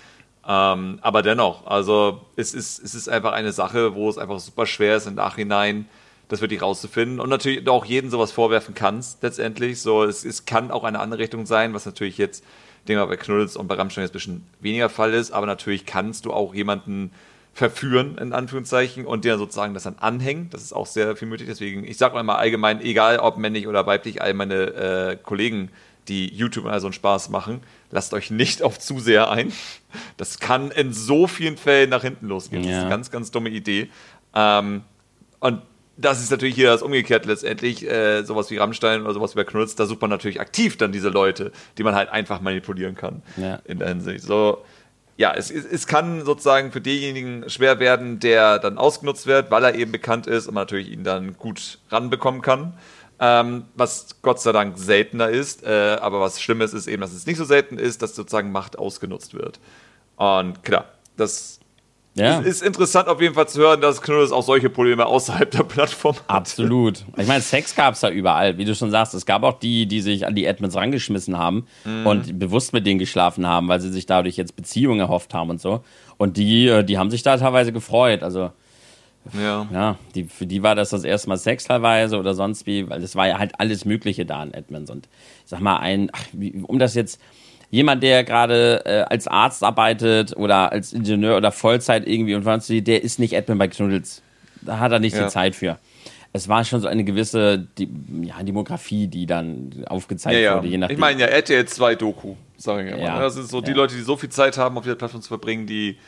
Ähm, aber dennoch, also es ist, es ist einfach eine Sache, wo es einfach super schwer ist im Nachhinein, das wirklich rauszufinden. Und natürlich auch jeden sowas vorwerfen kannst, letztendlich. So, es, es kann auch eine andere Richtung sein, was natürlich jetzt, denke ich bei Knuddels und bei Rammstein jetzt ein bisschen weniger Fall ist, aber natürlich kannst du auch jemanden verführen, in Anführungszeichen, und dir sozusagen das dann anhängen. Das ist auch sehr viel möglich. Deswegen, ich sag mal allgemein, egal ob männlich oder weiblich, all meine äh, Kollegen, die YouTube also einen Spaß machen, lasst euch nicht auf zu sehr ein. Das kann in so vielen Fällen nach hinten losgehen. Ja. Das ist eine ganz, ganz dumme Idee. Ähm, und das ist natürlich hier das Umgekehrte letztendlich. Äh, sowas wie Rammstein oder sowas wie Knutz, da sucht man natürlich aktiv dann diese Leute, die man halt einfach manipulieren kann. Ja. In der Hinsicht. So, ja, es, es kann sozusagen für denjenigen schwer werden, der dann ausgenutzt wird, weil er eben bekannt ist und man natürlich ihn dann gut ranbekommen kann ähm, was Gott sei Dank seltener ist. Äh, aber was Schlimmes ist eben, dass es nicht so selten ist, dass sozusagen Macht ausgenutzt wird. Und klar, das ja. ist, ist, interessant auf jeden Fall zu hören, dass Knuddels auch solche Probleme außerhalb der Plattform hat. Absolut. Ich meine, Sex gab es da überall, wie du schon sagst. Es gab auch die, die sich an die Admins rangeschmissen haben mhm. und bewusst mit denen geschlafen haben, weil sie sich dadurch jetzt Beziehungen erhofft haben und so. Und die, äh, die haben sich da teilweise gefreut. Also ja. Ja, die, für die war das das erste Mal Sex teilweise oder sonst wie, weil das war ja halt alles Mögliche da in Edmonds. Und ich sag mal, ein, ach, wie, um das jetzt, jemand, der gerade äh, als Arzt arbeitet oder als Ingenieur oder Vollzeit irgendwie und sonst wie, der ist nicht Edmund bei Knuddels. Da hat er nicht ja. die Zeit für. Es war schon so eine gewisse die, ja, Demografie, die dann aufgezeigt ja, wurde. Je nachdem. Ich meine ja RTL 2 Doku, sage ich immer. Das sind so die Leute, die so viel Zeit haben, auf dieser Plattform zu verbringen, die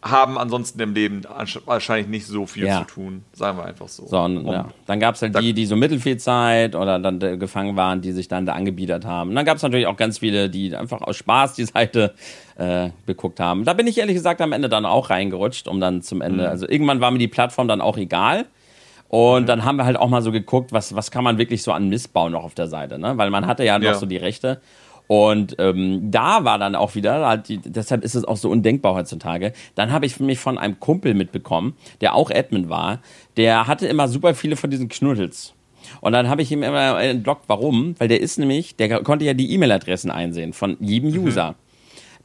haben ansonsten im Leben wahrscheinlich nicht so viel ja. zu tun, sagen wir einfach so. so und, ja. Dann gab es halt die, die so Mittelfeldzeit oder dann gefangen waren, die sich dann da angebiedert haben. Und dann gab es natürlich auch ganz viele, die einfach aus Spaß die Seite äh, beguckt haben. Da bin ich ehrlich gesagt am Ende dann auch reingerutscht, um dann zum Ende, mhm. also irgendwann war mir die Plattform dann auch egal. Und mhm. dann haben wir halt auch mal so geguckt, was, was kann man wirklich so an Missbau noch auf der Seite, ne? Weil man hatte ja noch ja. so die Rechte. Und ähm, da war dann auch wieder, halt deshalb ist es auch so undenkbar heutzutage. Dann habe ich mich von einem Kumpel mitbekommen, der auch Admin war, der hatte immer super viele von diesen Knuddels. Und dann habe ich ihm immer entblockt, warum? Weil der ist nämlich, der konnte ja die E-Mail-Adressen einsehen von jedem mhm. User. Mhm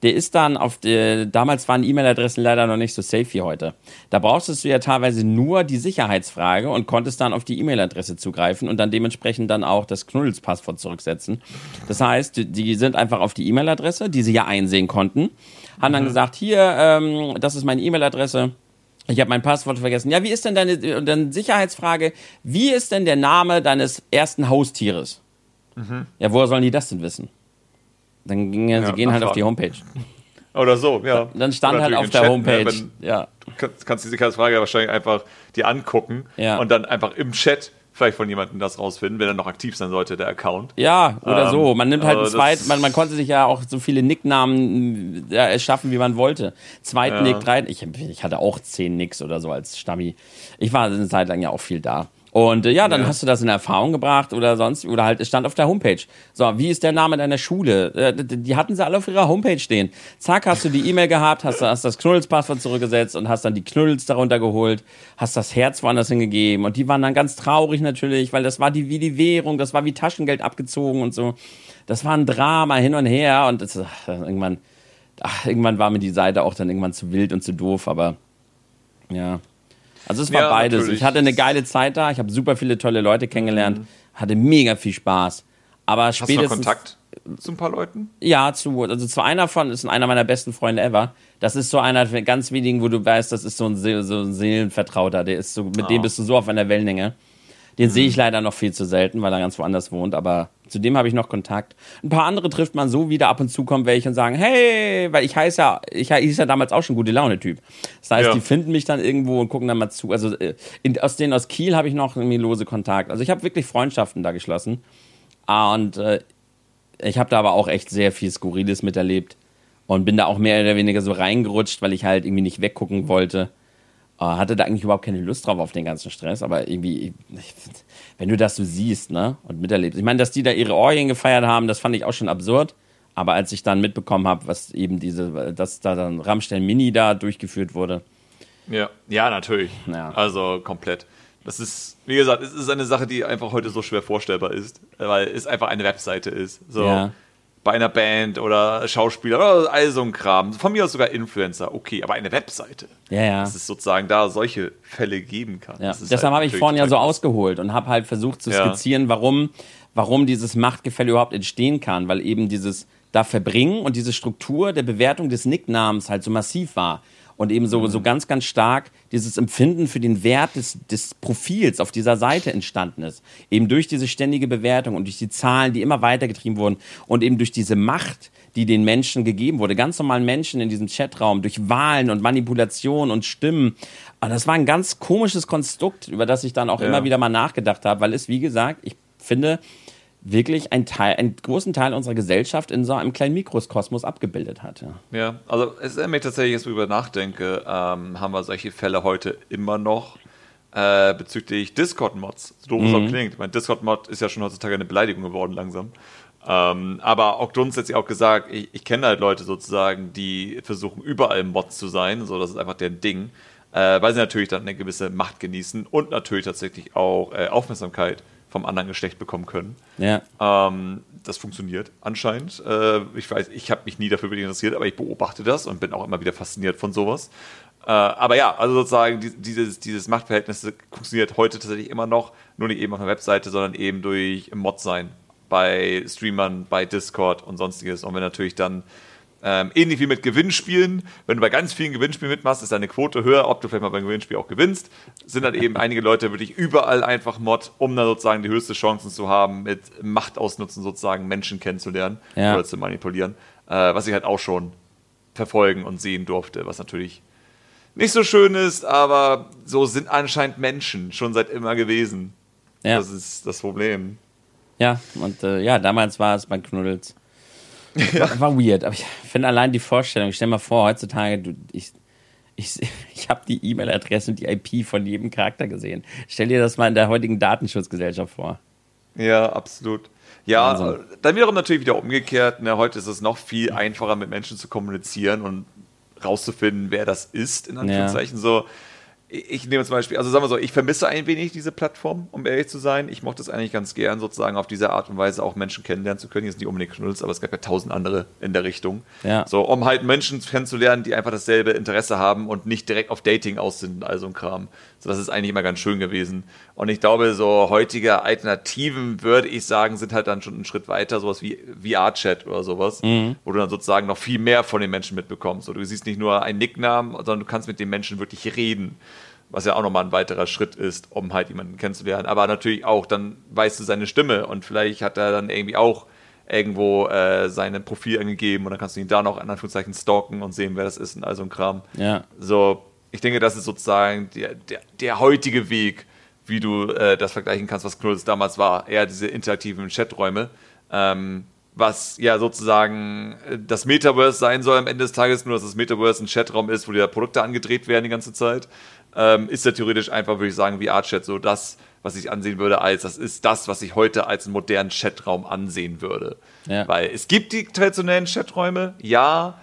der ist dann auf der, damals waren E-Mail-Adressen leider noch nicht so safe wie heute. Da brauchtest du ja teilweise nur die Sicherheitsfrage und konntest dann auf die E-Mail-Adresse zugreifen und dann dementsprechend dann auch das Knuddels-Passwort zurücksetzen. Das heißt, die sind einfach auf die E-Mail-Adresse, die sie ja einsehen konnten, haben dann mhm. gesagt, hier, ähm, das ist meine E-Mail-Adresse. Ich habe mein Passwort vergessen. Ja, wie ist denn deine, deine Sicherheitsfrage? Wie ist denn der Name deines ersten Haustieres? Mhm. Ja, woher sollen die das denn wissen? Dann gingen ja, sie gehen halt auf die Homepage. Oder so, ja. Dann stand halt auf der Chat, ne, Homepage. Wenn, ja. Kannst, kannst die Sicherheitsfrage wahrscheinlich einfach dir angucken ja. und dann einfach im Chat vielleicht von jemandem das rausfinden, wenn er noch aktiv sein sollte, der Account. Ja, oder Ähm, so. Man nimmt halt einen aber zweit, das- man, man konnte sich ja auch so viele Nicknamen ja, erschaffen, wie man wollte. Zweit Ja. Nick, drei, ich, ich hatte auch zehn Nicks oder so als Stammi. Ich war eine Zeit lang ja auch viel da. Und äh, ja, dann Ja. hast du das in Erfahrung gebracht oder sonst, oder halt, es stand auf der Homepage. So, wie ist der Name deiner Schule? Äh, die hatten sie alle auf ihrer Homepage stehen. Zack, hast du die E-Mail gehabt, hast, hast das Knuddels-Passwort zurückgesetzt und hast dann die Knuddels darunter geholt, hast das Herz woanders hingegeben und die waren dann ganz traurig natürlich, weil das war die, wie die Währung, das war wie Taschengeld abgezogen und so. Das war ein Drama hin und her und das, ach, irgendwann, ach, irgendwann war mir die Seite auch dann irgendwann zu wild und zu doof, aber ja. Also es war Ja, beides. natürlich. Ich hatte eine geile Zeit da, ich habe super viele tolle Leute kennengelernt, hatte mega viel Spaß. Aber Hast du noch spätestens Kontakt zu ein paar Leuten? ja, zu, also zu einer von, ist einer meiner besten Freunde ever. Das ist so einer von ganz wenigen, wo du weißt, das ist so ein, so ein Seelenvertrauter. Der ist so, mit dem Ah. bist du so auf einer Wellenlänge. Den sehe ich leider noch viel zu selten, weil er ganz woanders wohnt, aber zu dem habe ich noch Kontakt. Ein paar andere trifft man so wieder ab und zu kommen welche und sagen, hey, weil ich heiße ja, ich hieß ja damals auch schon gute Laune Typ. Das heißt, Ja. die finden mich dann irgendwo und gucken dann mal zu. Also äh, in, aus denen aus Kiel habe ich noch irgendwie lose Kontakt. Also ich habe wirklich Freundschaften da geschlossen. Und äh, ich habe da aber auch echt sehr viel Skurriles miterlebt und bin da auch mehr oder weniger so reingerutscht, weil ich halt irgendwie nicht weggucken wollte. Äh, hatte da eigentlich überhaupt keine Lust drauf auf den ganzen Stress, aber irgendwie, wenn du das so siehst, ne, und miterlebst. Ich meine, dass die da ihre Orgien gefeiert haben, das fand ich auch schon absurd. Aber als ich dann mitbekommen habe, was eben diese, dass da dann Rammstein Mini da durchgeführt wurde, Ja, ja, natürlich. Ja. Also komplett. Das ist, wie gesagt, es ist eine Sache, die einfach heute so schwer vorstellbar ist, weil es einfach eine Webseite ist. So Ja. Bei einer Band oder Schauspieler oder all so ein Kram. Von mir aus sogar Influencer, okay, aber eine Webseite. Ja, ja. Dass es sozusagen da solche Fälle geben kann. Ja, deshalb halt habe ich vorhin ja so ausgeholt und habe halt versucht zu Ja. skizzieren, warum, warum dieses Machtgefälle überhaupt entstehen kann, weil eben dieses da Verbringen und diese Struktur der Bewertung des Nicknamens halt so massiv war und eben so, so ganz, ganz stark dieses Empfinden für den Wert des, des Profils auf dieser Seite entstanden ist. Eben durch diese ständige Bewertung und durch die Zahlen, die immer weitergetrieben wurden und eben durch diese Macht, die den Menschen gegeben wurde, ganz normalen Menschen in diesem Chatraum, durch Wahlen und Manipulation und Stimmen. Aber das war ein ganz komisches Konstrukt, über das ich dann auch Ja. immer wieder mal nachgedacht habe, weil es, wie gesagt, ich finde, wirklich ein Teil, einen großen Teil unserer Gesellschaft in so einem kleinen Mikrokosmos abgebildet hat. Ja. Ja, also es erinnert mich tatsächlich, jetzt darüber nachdenke, ähm, haben wir solche Fälle heute immer noch äh, bezüglich Discord-Mods. So doof es auch klingt. Ich meine, Discord-Mod ist ja schon heutzutage eine Beleidigung geworden langsam. Ähm, aber auch Dunst hat ja auch gesagt, ich, ich kenne halt Leute sozusagen, die versuchen überall Mods zu sein, so das ist einfach deren Ding, äh, weil sie natürlich dann eine gewisse Macht genießen und natürlich tatsächlich auch äh, Aufmerksamkeit vom anderen Geschlecht bekommen können. Ja. Ähm, das funktioniert anscheinend. Äh, ich weiß, ich habe mich nie dafür wirklich interessiert, aber ich beobachte das und bin auch immer wieder fasziniert von sowas. Äh, aber ja, also sozusagen die, dieses, dieses Machtverhältnis funktioniert heute tatsächlich immer noch, nur nicht eben auf einer Webseite, sondern eben durch Mod sein bei Streamern, bei Discord und sonstiges. Und wenn natürlich dann ähm, ähnlich wie mit Gewinnspielen, wenn du bei ganz vielen Gewinnspielen mitmachst, ist deine Quote höher, ob du vielleicht mal beim Gewinnspiel auch gewinnst. Sind dann eben einige Leute wirklich überall einfach Mod, um dann sozusagen die höchste Chancen zu haben, mit Macht ausnutzen, sozusagen Menschen kennenzulernen Ja. oder zu manipulieren. Äh, was ich halt auch schon verfolgen und sehen durfte, was natürlich nicht so schön ist, aber so sind anscheinend Menschen schon seit immer gewesen. Ja. Das ist das Problem. Ja, und äh, ja, damals war es bei Knuddels. War, war weird, aber ich finde allein die Vorstellung, stell mal vor, heutzutage, du, ich, ich, ich habe die E-Mail-Adresse und die IP von jedem Charakter gesehen. Stell dir das mal in der heutigen Datenschutzgesellschaft vor. Ja, absolut. Ja, Wahnsinn. äh, dann wiederum natürlich wieder umgekehrt. Ne? Heute ist es noch viel einfacher, mit Menschen zu kommunizieren und rauszufinden, wer das ist, in Anführungszeichen. So, ich, nehme zum Beispiel, also sagen wir so, ich vermisse ein wenig diese Plattform, um ehrlich zu sein. Ich mochte es eigentlich ganz gern, sozusagen auf diese Art und Weise auch Menschen kennenlernen zu können. Jetzt nicht unbedingt Knuddels, aber es gab ja tausend andere in der Richtung. Ja. So, um halt Menschen kennenzulernen, die einfach dasselbe Interesse haben und nicht direkt auf Dating aus sind, also ein Kram. So, das ist eigentlich immer ganz schön gewesen. Und ich glaube, so heutige Alternativen, würde ich sagen, sind halt dann schon einen Schritt weiter, sowas wie VR-Chat oder sowas, wo du dann sozusagen noch viel mehr von den Menschen mitbekommst. So, du siehst nicht nur einen Nicknamen, sondern du kannst mit den Menschen wirklich reden. Was ja auch nochmal ein weiterer Schritt ist, um halt jemanden kennenzulernen. Aber natürlich auch, dann weißt du seine Stimme und vielleicht hat er dann irgendwie auch irgendwo äh, sein Profil angegeben und dann kannst du ihn da noch in Anführungszeichen stalken und sehen, wer das ist und all so ein Kram. Ja. So, ich denke, das ist sozusagen der, der, der heutige Weg, wie du äh, das vergleichen kannst, was Knuddels damals war. Eher diese interaktiven Chaträume. Ähm, was ja sozusagen äh, das Metaverse sein soll am Ende des Tages, nur dass das Metaverse ein Chatraum ist, wo die Produkte angedreht werden die ganze Zeit, ähm, ist ja theoretisch einfach, würde ich sagen, VR-Chat so das, was ich ansehen würde, als das ist das, was ich heute als einen modernen Chatraum ansehen würde. Ja. Weil es gibt die traditionellen Chaträume, ja,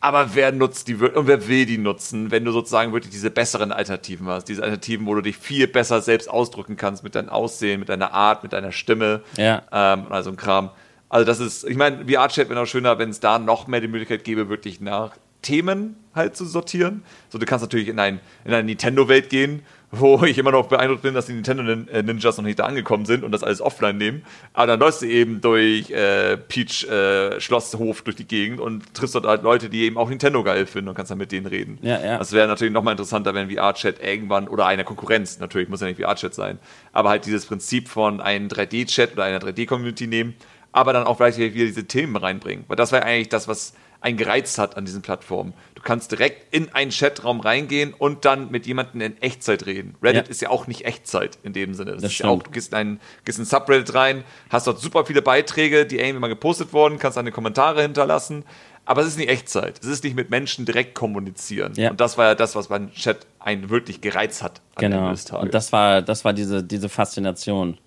aber wer nutzt die und wer will die nutzen, wenn du sozusagen wirklich diese besseren Alternativen hast? Diese Alternativen, wo du dich viel besser selbst ausdrücken kannst mit deinem Aussehen, mit deiner Art, mit deiner Stimme. Ja. Ähm, also ein Kram. Also das ist, ich meine, VR-Chat wäre auch schöner, wenn es da noch mehr die Möglichkeit gäbe, wirklich nach Themen halt zu sortieren. So, du kannst natürlich in, ein, in eine Nintendo-Welt gehen wo ich immer noch beeindruckt bin, dass die Nintendo äh, Ninjas noch nicht da angekommen sind und das alles offline nehmen. Aber dann läufst du eben durch äh, Peach äh, Schlosshof durch die Gegend und triffst dort halt Leute, die eben auch Nintendo geil finden und kannst dann mit denen reden. Ja, ja. Das wäre natürlich nochmal interessanter, wenn VR-Chat irgendwann oder eine Konkurrenz, natürlich muss ja nicht VR-Chat sein, aber halt dieses Prinzip von einem 3D-Chat oder einer 3D-Community nehmen, aber dann auch vielleicht wieder diese Themen reinbringen. Weil das wäre eigentlich das, was einen gereizt hat an diesen Plattformen. Du kannst direkt in einen Chatraum reingehen und dann mit jemandem in Echtzeit reden. Reddit ja. ist ja auch nicht Echtzeit in dem Sinne. Das, das ist ja auch, du gehst in, einen, gehst in ein Subreddit rein, hast dort super viele Beiträge, die irgendwie mal gepostet wurden, kannst deine Kommentare hinterlassen. Aber es ist nicht Echtzeit. Es ist nicht mit Menschen direkt kommunizieren. Ja. Und das war ja das, was beim Chat einen wirklich gereizt hat an genau. Und das war, das war diese, diese Faszination.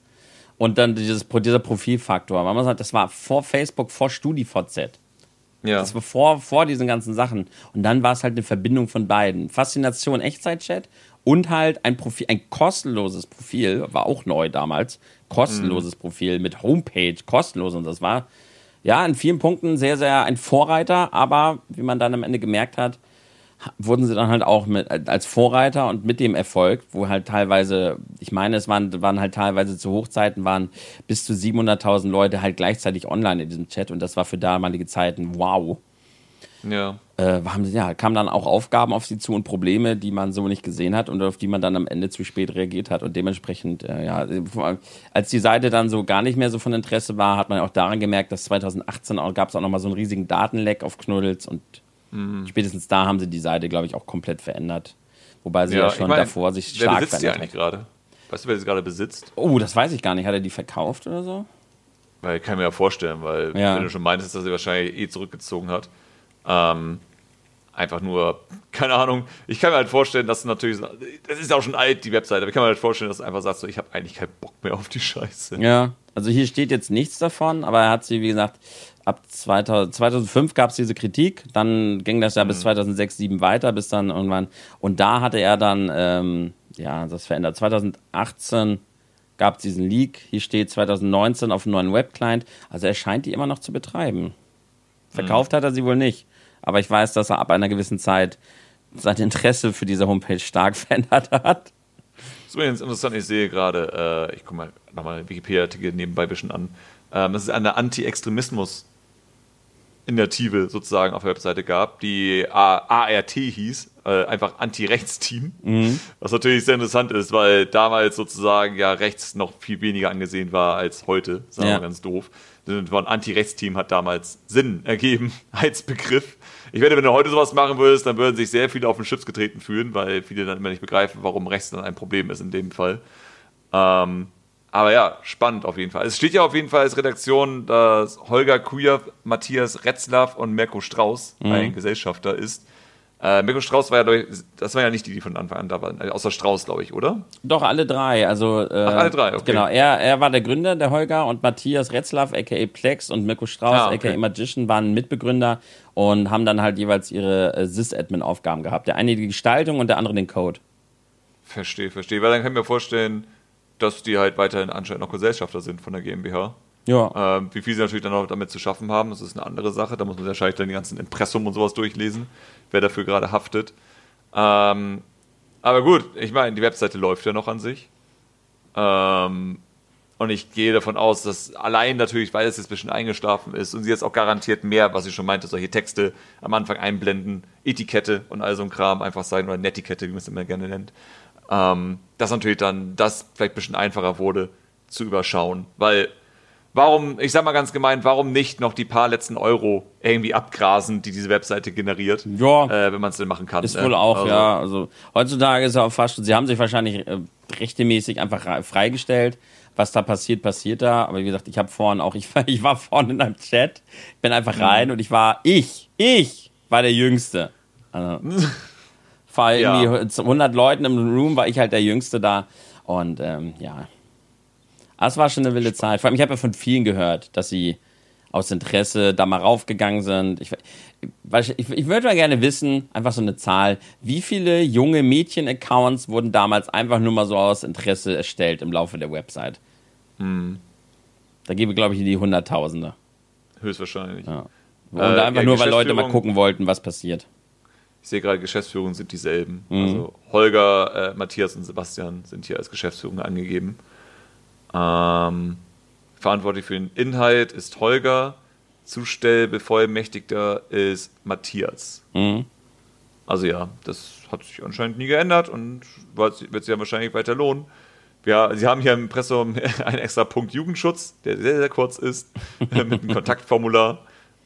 Und dann dieses, dieser Profilfaktor. Man sagt, das war vor Facebook, vor StudiVZ. Ja. Das war vor, vor diesen ganzen Sachen. Und dann war es halt eine Verbindung von beiden. Faszination Echtzeit-Chat und halt ein Profil, ein kostenloses Profil, war auch neu damals. Kostenloses mhm. Profil mit Homepage, kostenlos. Und das war ja in vielen Punkten sehr, sehr ein Vorreiter, aber wie man dann am Ende gemerkt hat, wurden sie dann halt auch mit, als Vorreiter und mit dem Erfolg, wo halt teilweise, ich meine, es waren, waren halt teilweise zu Hochzeiten, waren bis zu 700.000 Leute halt gleichzeitig online in diesem Chat und das war für damalige Zeiten wow. Ja. Äh, haben, ja, kamen dann auch Aufgaben auf sie zu und Probleme, die man so nicht gesehen hat und auf die man dann am Ende zu spät reagiert hat. Und dementsprechend, äh, ja, als die Seite dann so gar nicht mehr so von Interesse war, hat man auch daran gemerkt, dass 2018 gab es auch nochmal so einen riesigen Datenleck auf Knuddels und Mhm. Spätestens da haben sie die Seite, glaube ich, auch komplett verändert. Wobei sie ja, ja schon ich mein, davor sich stark wer besitzt die eigentlich gerade? Weißt du, wer sie gerade besitzt? Oh, das weiß ich gar nicht. Hat er die verkauft oder so? Weil ich kann mir ja vorstellen, weil ja. wenn du schon meintest, dass er wahrscheinlich eh zurückgezogen hat. Ähm, einfach nur, keine Ahnung, ich kann mir halt vorstellen, dass du natürlich, das ist auch schon alt, die Webseite, aber ich kann mir halt vorstellen, dass du einfach sagst, so, ich habe eigentlich keinen Bock mehr auf die Scheiße. Ja, also hier steht jetzt nichts davon, aber er hat sie, wie gesagt, ab 2000, 2005 gab es diese Kritik, dann ging das ja mhm. bis 2006, 2007 weiter, bis dann irgendwann, und da hatte er dann, ähm, ja, das verändert. 2018 gab es diesen Leak, hier steht 2019 auf einem neuen Webclient, also er scheint die immer noch zu betreiben. Verkauft mhm. hat er sie wohl nicht, aber ich weiß, dass er ab einer gewissen Zeit sein Interesse für diese Homepage stark verändert hat. Das ist übrigens interessant, ich sehe gerade, äh, ich gucke mal nochmal Wikipedia-Artikel nebenbei ein bisschen an. Ähm, das ist eine Anti-Extremismus- Initiative sozusagen auf der Webseite gab, die ART hieß, äh, einfach Anti-Rechts-Team. Mhm. Was natürlich sehr interessant ist, weil damals sozusagen ja rechts noch viel weniger angesehen war als heute, sagen wir ja. ganz doof. Von Anti-Rechts-Team hat damals Sinn ergeben als Begriff. Ich werde, wenn du heute sowas machen würdest, dann würden sich sehr viele auf den Schutz getreten fühlen, weil viele dann immer nicht begreifen, warum rechts dann ein Problem ist in dem Fall. Ähm, aber ja, spannend auf jeden Fall. Es steht ja auf jeden Fall als Redaktion, dass Holger Kujew, Matthias Retzlaff und Mirko Strauß mhm. ein Gesellschafter ist. Äh, Mirko Strauß war ja, durch, das waren ja nicht die, die von Anfang an da waren, äh, außer Strauß, glaube ich, oder? Doch, alle drei. Also, äh, Ach, alle drei, okay. Genau, er, er war der Gründer, der Holger, und Matthias Retzlaff, aka Plex, und Mirko Strauß, ah, okay. aka Magician, waren Mitbegründer und haben dann halt jeweils ihre äh, Sys-Admin-Aufgaben gehabt. Der eine die Gestaltung und der andere den Code. Verstehe, verstehe. Weil dann kann ich mir vorstellen, dass die halt weiterhin anscheinend noch Gesellschafter sind von der GmbH. Ja. Ähm, wie viel sie natürlich dann auch damit zu schaffen haben, das ist eine andere Sache. Da muss man wahrscheinlich dann die ganzen Impressum und sowas durchlesen, wer dafür gerade haftet. Ähm, aber gut, ich meine, die Webseite läuft ja noch an sich. Ähm, und ich gehe davon aus, dass allein natürlich, weil es jetzt ein bisschen eingeschlafen ist und sie jetzt auch garantiert mehr, was ich schon meinte, solche Texte am Anfang einblenden, Etikette und all so ein Kram einfach sein oder Netiquette, wie man es immer gerne nennt, ähm, dass natürlich dann das vielleicht ein bisschen einfacher wurde zu überschauen. Weil, warum, ich sag mal ganz gemeint, warum nicht noch die paar letzten Euro irgendwie abgrasen, die diese Webseite generiert? Ja. Äh, wenn man es denn machen kann. Ist ne? wohl auch, also, ja. Also heutzutage ist es auch fast, sie haben sich wahrscheinlich. Äh, rechtemäßig einfach freigestellt. Was da passiert, passiert da. Aber wie gesagt, ich habe vorhin auch, ich war, ich war vorhin in einem Chat, bin einfach mhm. rein mhm. und ich war, ich, ich war der Jüngste. Also, vor irgendwie ja. 100 Leuten im Room war ich halt der Jüngste da. Und ähm, ja, es war schon eine wilde Zeit. Vor allem, ich habe ja von vielen gehört, dass sie aus Interesse da mal raufgegangen sind. Ich, ich, ich würde mal gerne wissen, einfach so eine Zahl, wie viele junge Mädchen-Accounts wurden damals einfach nur mal so aus Interesse erstellt im Laufe der Website? Hm. Da gebe ich, glaube ich, in die Hunderttausende. Höchstwahrscheinlich. Ja. Und äh, einfach ja, nur, weil Leute mal gucken wollten, was passiert. Ich sehe gerade, Geschäftsführungen sind dieselben. Mhm. Also Holger, äh, Matthias und Sebastian sind hier als Geschäftsführung angegeben. Ähm, verantwortlich für den Inhalt ist Holger. Zustellbevollmächtigter ist Matthias. Mhm. Also ja, das hat sich anscheinend nie geändert und wird sich ja wahrscheinlich weiter lohnen. Ja, Sie haben hier im Impressum einen extra Punkt Jugendschutz, der sehr, sehr kurz ist, mit einem Kontaktformular.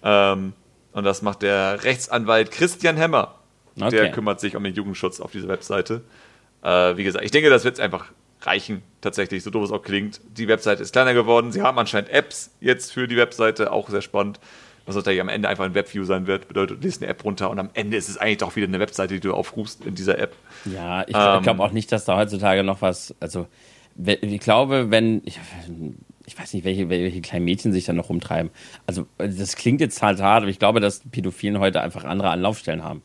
Ähm, und das macht der Rechtsanwalt Christian Hemmer. Okay. Der kümmert sich um den Jugendschutz auf dieser Webseite. Äh, wie gesagt, ich denke, das wird einfach reichen, tatsächlich, so doof es auch klingt. Die Webseite ist kleiner geworden. Sie haben anscheinend Apps jetzt für die Webseite, auch sehr spannend. Was natürlich am Ende einfach ein Webview sein wird, bedeutet, du liest eine App runter und am Ende ist es eigentlich doch wieder eine Webseite, die du aufrufst in dieser App. Ja, ich, ähm, glaube auch nicht, dass da heutzutage noch was, also ich glaube, wenn, ich, ich weiß nicht, welche, welche kleinen Mädchen sich da noch rumtreiben. Also das klingt jetzt halt hart, aber ich glaube, dass Pädophilen heute einfach andere Anlaufstellen haben.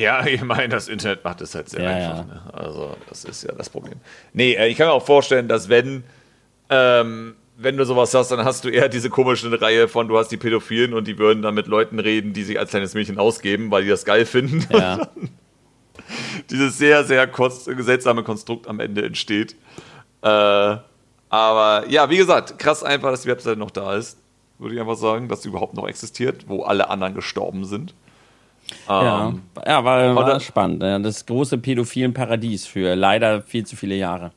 Ja, ich meine, das Internet macht es halt sehr ja, einfach. Ne? Also, das ist ja das Problem. Nee, äh, ich kann mir auch vorstellen, dass wenn, ähm, wenn du sowas hast, dann hast du eher diese komische Reihe von, du hast die Pädophilen und die würden dann mit Leuten reden, die sich als kleines Mädchen ausgeben, weil die das geil finden. Ja. dieses sehr, sehr seltsame Konstrukt am Ende entsteht. Äh, aber ja, wie gesagt, krass einfach, dass die Webseite noch da ist. Würde ich einfach sagen, dass sie überhaupt noch existiert, wo alle anderen gestorben sind. Ja, ähm, ja war, war spannend. Das große pädophilen Paradies für leider viel zu viele Jahre.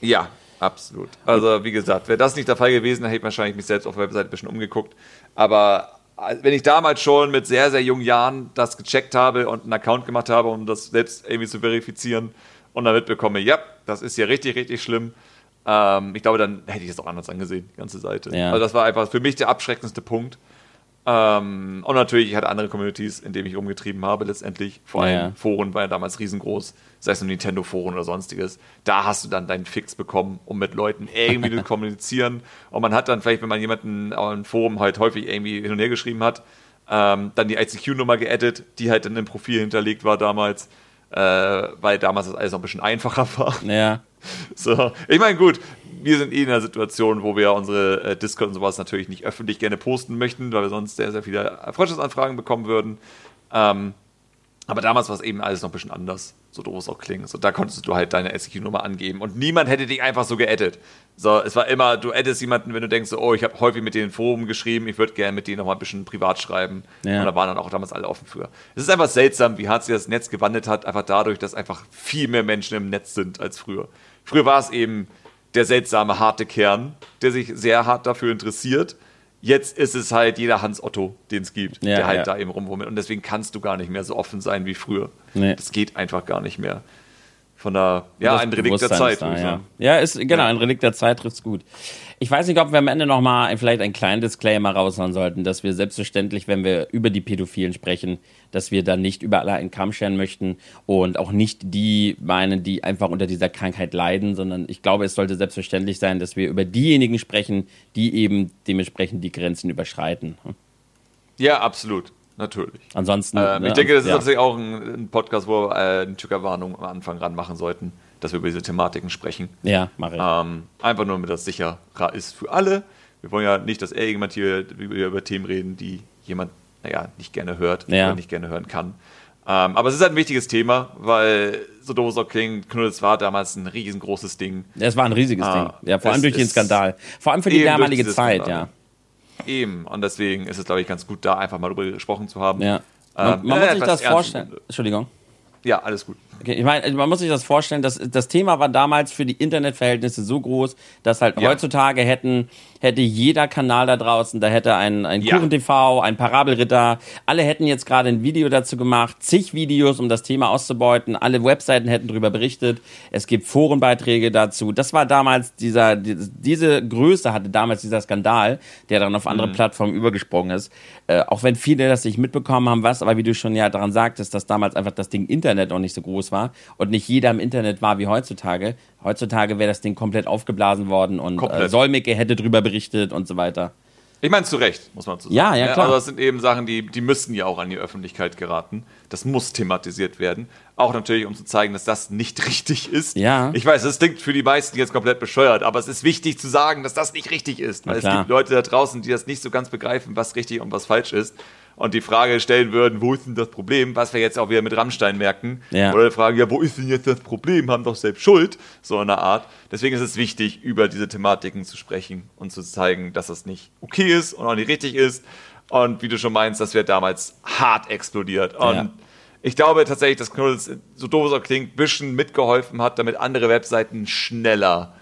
Ja, absolut. Also, wie gesagt, wäre das nicht der Fall gewesen, hätte ich wahrscheinlich mich selbst auf der Website ein bisschen umgeguckt. Aber äh, wenn ich damals schon mit sehr, sehr jungen Jahren das gecheckt habe und einen Account gemacht habe, um das selbst irgendwie zu verifizieren und dann mitbekomme, ja, das ist hier richtig, richtig schlimm, ähm, ich glaube, dann hätte ich das auch anders angesehen, die ganze Seite. Ja. Also das war einfach für mich der abschreckendste Punkt. Ähm, und natürlich, ich hatte andere Communities, in denen ich umgetrieben habe, letztendlich. Vor allem ja. Foren war ja damals riesengroß, sei es nur Nintendo-Foren oder sonstiges. Da hast du dann deinen Fix bekommen, um mit Leuten irgendwie zu kommunizieren. Und man hat dann vielleicht, wenn man jemanden auf einem Forum halt häufig irgendwie hin und her geschrieben hat, ähm, dann die ICQ-Nummer geaddet, die halt dann im Profil hinterlegt war damals, äh, weil damals das alles noch ein bisschen einfacher war. Ja. So, ich meine, gut, wir sind eh in einer Situation, wo wir unsere äh, Discord und sowas natürlich nicht öffentlich gerne posten möchten, weil wir sonst sehr, sehr viele Freundschaftsanfragen bekommen würden. Ähm, aber damals war es eben alles noch ein bisschen anders, so doof es auch klingt. So, da konntest du halt deine SQ-Nummer angeben und niemand hätte dich einfach so geaddet. So, es war immer, du addest jemanden, wenn du denkst, oh, ich habe häufig mit denen Forum geschrieben, ich würde gerne mit denen noch mal ein bisschen privat schreiben. Ja. Und da waren dann auch damals alle offen für. Es ist einfach seltsam, wie hart sich das Netz gewandelt hat, einfach dadurch, dass einfach viel mehr Menschen im Netz sind als früher. Früher war es eben der seltsame, harte Kern, der sich sehr hart dafür interessiert. Jetzt ist es halt jeder Hans Otto, den es gibt, ja, der halt ja. da eben rumwummelt. Und deswegen kannst du gar nicht mehr so offen sein wie früher. Nee. Das geht einfach gar nicht mehr. Von der, ja, ein Relikt der Zeit. Da, ja. ja, ist, genau, ein Relikt der Zeit trifft es gut. Ich weiß nicht, ob wir am Ende nochmal vielleicht einen kleinen Disclaimer raushauen sollten, dass wir selbstverständlich, wenn wir über die Pädophilen sprechen, dass wir dann nicht über alle einen Kamm scheren möchten und auch nicht die meinen, die einfach unter dieser Krankheit leiden, sondern ich glaube, es sollte selbstverständlich sein, dass wir über diejenigen sprechen, die eben dementsprechend die Grenzen überschreiten. Ja, absolut. Natürlich. Ansonsten. Ähm, ich ne, denke, das ist ja. tatsächlich auch ein, ein, Podcast, wo wir äh, eine Triggerwarnung am Anfang ranmachen sollten, dass wir über diese Thematiken sprechen. Ja, mache ich. Ähm, einfach nur, damit das sicher ist für alle. Wir wollen ja nicht, dass irgendjemand hier über Themen reden, die jemand, naja, nicht gerne hört ja. oder nicht gerne hören kann. Ähm, aber es ist halt ein wichtiges Thema, weil so doof es auch klingt, Knuddels war damals ein riesengroßes Ding. Es war ein riesiges ah, Ding. Ja, vor allem durch den Skandal. Vor allem für die damalige Zeit, Skandal. ja. Eben, und deswegen ist es, glaube ich, ganz gut, da einfach mal drüber gesprochen zu haben. Ja. Man, ähm, man muss sich das vorstellen. Entschuldigung. Ja, alles gut. Okay, ich meine, man muss sich das vorstellen, dass das Thema war damals für die Internetverhältnisse so groß, dass halt Ja. heutzutage hätten hätte jeder Kanal da draußen, da hätte ein ein Ja. Kuchen TV, ein Parabelritter, alle hätten jetzt gerade ein Video dazu gemacht, zig Videos, um das Thema auszubeuten, alle Webseiten hätten darüber berichtet, es gibt Forenbeiträge dazu. Das war damals dieser die- diese Größe hatte damals dieser Skandal, der dann auf andere Plattformen übergesprungen ist. Äh, auch wenn viele das nicht mitbekommen haben, was, aber wie du schon ja daran sagtest, dass damals einfach das Ding Internet noch nicht so groß war und nicht jeder im Internet war wie heutzutage. Heutzutage wäre das Ding komplett aufgeblasen worden und äh, Komplett. Solmecke hätte drüber berichtet und so weiter. Ich meine, zu Recht, muss man zu sagen. Ja, ja, klar. Also das sind eben Sachen, die, die müssen ja auch an die Öffentlichkeit geraten. Das muss thematisiert werden. Auch natürlich, um zu zeigen, dass das nicht richtig ist. Ja. Ich weiß, das klingt für die meisten jetzt komplett bescheuert, aber es ist wichtig zu sagen, dass das nicht richtig ist. Weil es gibt Leute da draußen, die das nicht so ganz begreifen, was richtig und was falsch ist. Und die Frage stellen würden, wo ist denn das Problem? Was wir jetzt auch wieder mit Rammstein merken. Ja. Oder die Frage, ja, wo ist denn jetzt das Problem? Haben doch selbst Schuld. So in der Art. Deswegen ist es wichtig, über diese Thematiken zu sprechen und zu zeigen, dass das nicht okay ist und auch nicht richtig ist. Und wie du schon meinst, das wäre damals hart explodiert. Und Ja. ich glaube tatsächlich, dass Knuddels, so doof es auch klingt, ein bisschen mitgeholfen hat, damit andere Webseiten schneller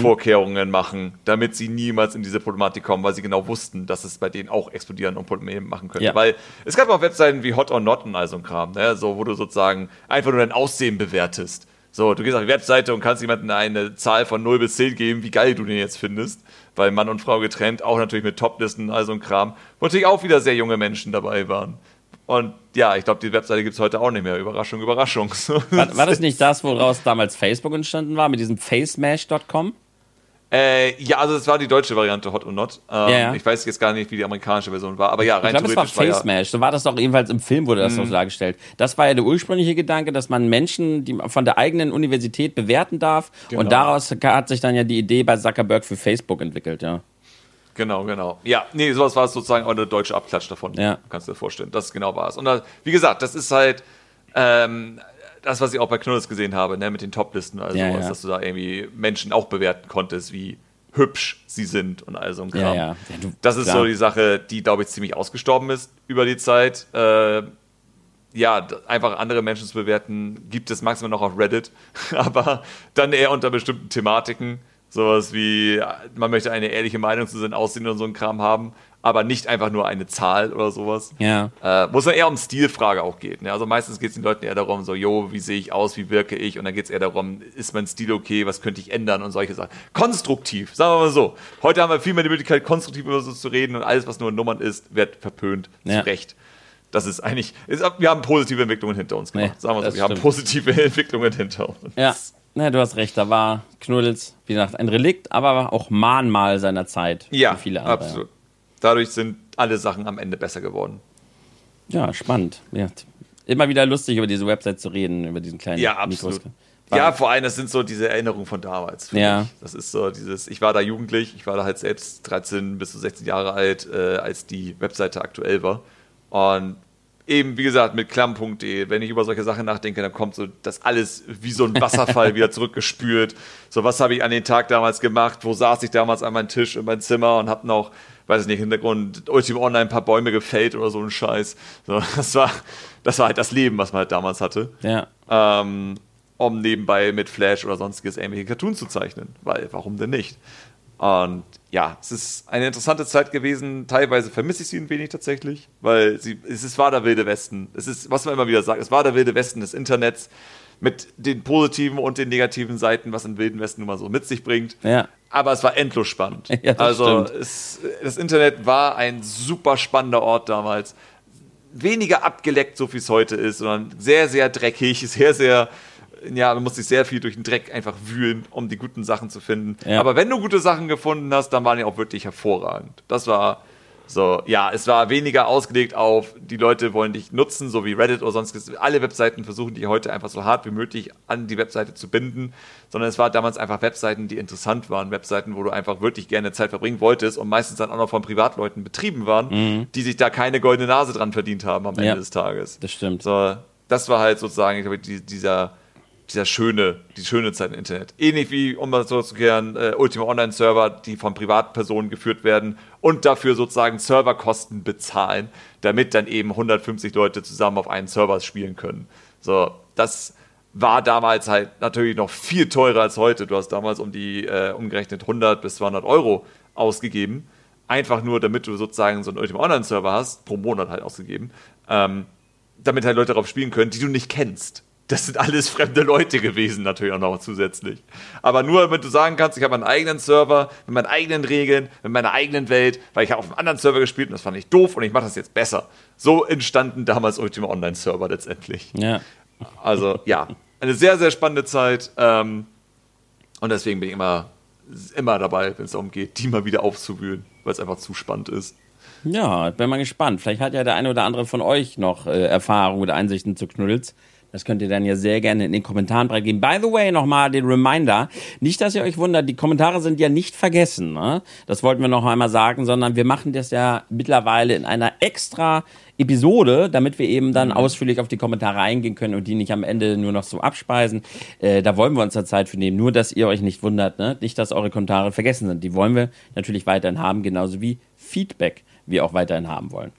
Vorkehrungen machen, damit sie niemals in diese Problematik kommen, weil sie genau wussten, dass es bei denen auch explodieren und Probleme machen könnte. Ja. Weil es gab auch Webseiten wie Hot or Not und all so ein Kram, ne? so, wo du sozusagen einfach nur dein Aussehen bewertest. So, du gehst auf die Webseite und kannst jemandem eine Zahl von 0 bis 10 geben, wie geil du den jetzt findest. Weil Mann und Frau getrennt, auch natürlich mit Toplisten, all so ein Kram. Wo natürlich auch wieder sehr junge Menschen dabei waren. Und ja, ich glaube, die Webseite gibt es heute auch nicht mehr. Überraschung, Überraschung. War, war das nicht das, woraus damals Facebook entstanden war, mit diesem facemash.com? Äh, ja, also es war die deutsche Variante Hot or Not. Ähm, ja. Ich weiß jetzt gar nicht, wie die amerikanische Version war, aber ja, Ich rein glaube, es war Mhm. Facemash. So war das doch ebenfalls im Film, wurde das so dargestellt. Das war ja der ursprüngliche Gedanke, dass man Menschen die von der eigenen Universität bewerten darf. Genau. Und daraus hat sich dann ja die Idee bei Zuckerberg für Facebook entwickelt, ja. Genau, genau. Ja, nee, sowas war es sozusagen auch der deutsche Abklatsch davon. Ja. Kannst du dir vorstellen. Das genau war es. Und da, wie gesagt, das ist halt ähm, das, was ich auch bei Knuddels gesehen habe, ne, mit den Toplisten, also Ja, sowas, ja. dass du da irgendwie Menschen auch bewerten konntest, wie hübsch sie sind und all so ein Kram. Ja, ja. Ja, du- das ist klar. so die Sache, die, glaube ich, ziemlich ausgestorben ist über die Zeit. Äh, ja, einfach andere Menschen zu bewerten, gibt es maximal noch auf Reddit, aber dann eher unter bestimmten Thematiken. Sowas wie, man möchte eine ehrliche Meinung zu seinem Aussehen und so ein Kram haben, aber nicht einfach nur eine Zahl oder sowas. Ja. Äh, wo es dann eher um Stilfrage auch geht. Ne? Also meistens geht es den Leuten eher darum, so, jo, wie sehe ich aus, wie wirke ich? Und dann geht es eher darum, ist mein Stil okay, was könnte ich ändern und solche Sachen. Konstruktiv, sagen wir mal so. Heute haben wir viel mehr die Möglichkeit, konstruktiv über so zu reden und alles, was nur Nummern ist, wird verpönt. Ja. Zu Recht. Das ist eigentlich, ist, wir haben positive Entwicklungen hinter uns gemacht. Nee, sagen wir so, wir haben stimmt. positive Entwicklungen hinter uns. Ja, na, du hast recht, da war Knuddels, wie gesagt, ein Relikt, aber auch Mahnmal seiner Zeit. Ja, für viele andere. absolut. Dadurch sind alle Sachen am Ende besser geworden. Ja, spannend. Ja. Immer wieder lustig, über diese Website zu reden, über diesen kleinen Ja, absolut. Mikros. Ja, vor allem, das sind so diese Erinnerungen von damals. Ja. Ich. Das ist so dieses, ich war da jugendlich, ich war da halt selbst 13 bis zu 16 Jahre alt, äh, als die Webseite aktuell war. Und eben, wie gesagt, mit klamm.de, wenn ich über solche Sachen nachdenke, dann kommt so das alles wie so ein Wasserfall wieder zurückgespült. So, was habe ich an den Tag damals gemacht? Wo saß ich damals an meinem Tisch in meinem Zimmer und habe noch, weiß ich nicht, Hintergrund Ultima Online ein paar Bäume gefällt oder so ein Scheiß. So, das war, das war halt das Leben, was man halt damals hatte Ja. ähm, um nebenbei mit Flash oder sonstiges irgendwelche Cartoons zu zeichnen. Weil, warum denn nicht? Und ja, es ist eine interessante Zeit gewesen. Teilweise vermisse ich sie ein wenig tatsächlich, weil sie, es ist, war der wilde Westen. Es ist, was man immer wieder sagt, es war der wilde Westen des Internets mit den positiven und den negativen Seiten, was im wilden Westen nun mal so mit sich bringt. Ja. Aber es war endlos spannend. Ja, also es, das Internet war ein super spannender Ort damals weniger abgeleckt, so wie es heute ist, sondern sehr, sehr dreckig, sehr, sehr, ja, man muss sich sehr viel durch den Dreck einfach wühlen, um die guten Sachen zu finden. Ja. Aber wenn du gute Sachen gefunden hast, dann waren die auch wirklich hervorragend. Das war so, ja, es war weniger ausgelegt auf, die Leute wollen dich nutzen, so wie Reddit oder sonstiges. Alle Webseiten versuchen dich heute einfach so hart wie möglich an die Webseite zu binden, sondern es war damals einfach Webseiten, die interessant waren, Webseiten, wo du einfach wirklich gerne Zeit verbringen wolltest und meistens dann auch noch von Privatleuten betrieben waren, die sich da keine goldene Nase dran verdient haben am Ende Ja. des Tages. Das stimmt. So, das war halt sozusagen, ich glaube, die, dieser, dieser schöne, die schöne Zeit im Internet. Ähnlich wie, um mal so zu kehren, äh, Ultima Online-Server, die von Privatpersonen geführt werden und dafür sozusagen Serverkosten bezahlen, damit dann eben 150 Leute zusammen auf einen Server spielen können. So, das war damals halt natürlich noch viel teurer als heute. Du hast damals um die äh, umgerechnet 100 bis 200 Euro ausgegeben. Einfach nur, damit du sozusagen so einen Ultima Online-Server hast, pro Monat halt ausgegeben, ähm, damit halt Leute darauf spielen können, die du nicht kennst. Das sind alles fremde Leute gewesen, natürlich auch noch zusätzlich. Aber nur, damit du sagen kannst, ich habe meinen eigenen Server, mit meinen eigenen Regeln, mit meiner eigenen Welt, weil ich habe auf einem anderen Server gespielt und das fand ich doof und ich mache das jetzt besser. So entstanden damals Ultima Online-Server letztendlich. Ja. Also, ja, eine sehr, sehr spannende Zeit. Ähm, und deswegen bin ich immer, immer dabei, wenn es darum geht, die mal wieder aufzuwühlen, weil es einfach zu spannend ist. Ja, bin mal gespannt. Vielleicht hat ja der eine oder andere von euch noch äh, Erfahrung oder Einsichten zu Knuddels. Das könnt ihr dann ja sehr gerne in den Kommentaren preisgeben. By the way, nochmal den Reminder. Nicht, dass ihr euch wundert, die Kommentare sind ja nicht vergessen. Ne? Das wollten wir noch einmal sagen, sondern wir machen das ja mittlerweile in einer extra Episode, damit wir eben dann ausführlich auf die Kommentare eingehen können und die nicht am Ende nur noch so abspeisen. Äh, da wollen wir uns da Zeit für nehmen. Nur, dass ihr euch nicht wundert, ne? nicht, dass eure Kommentare vergessen sind. Die wollen wir natürlich weiterhin haben, genauso wie Feedback wir auch weiterhin haben wollen.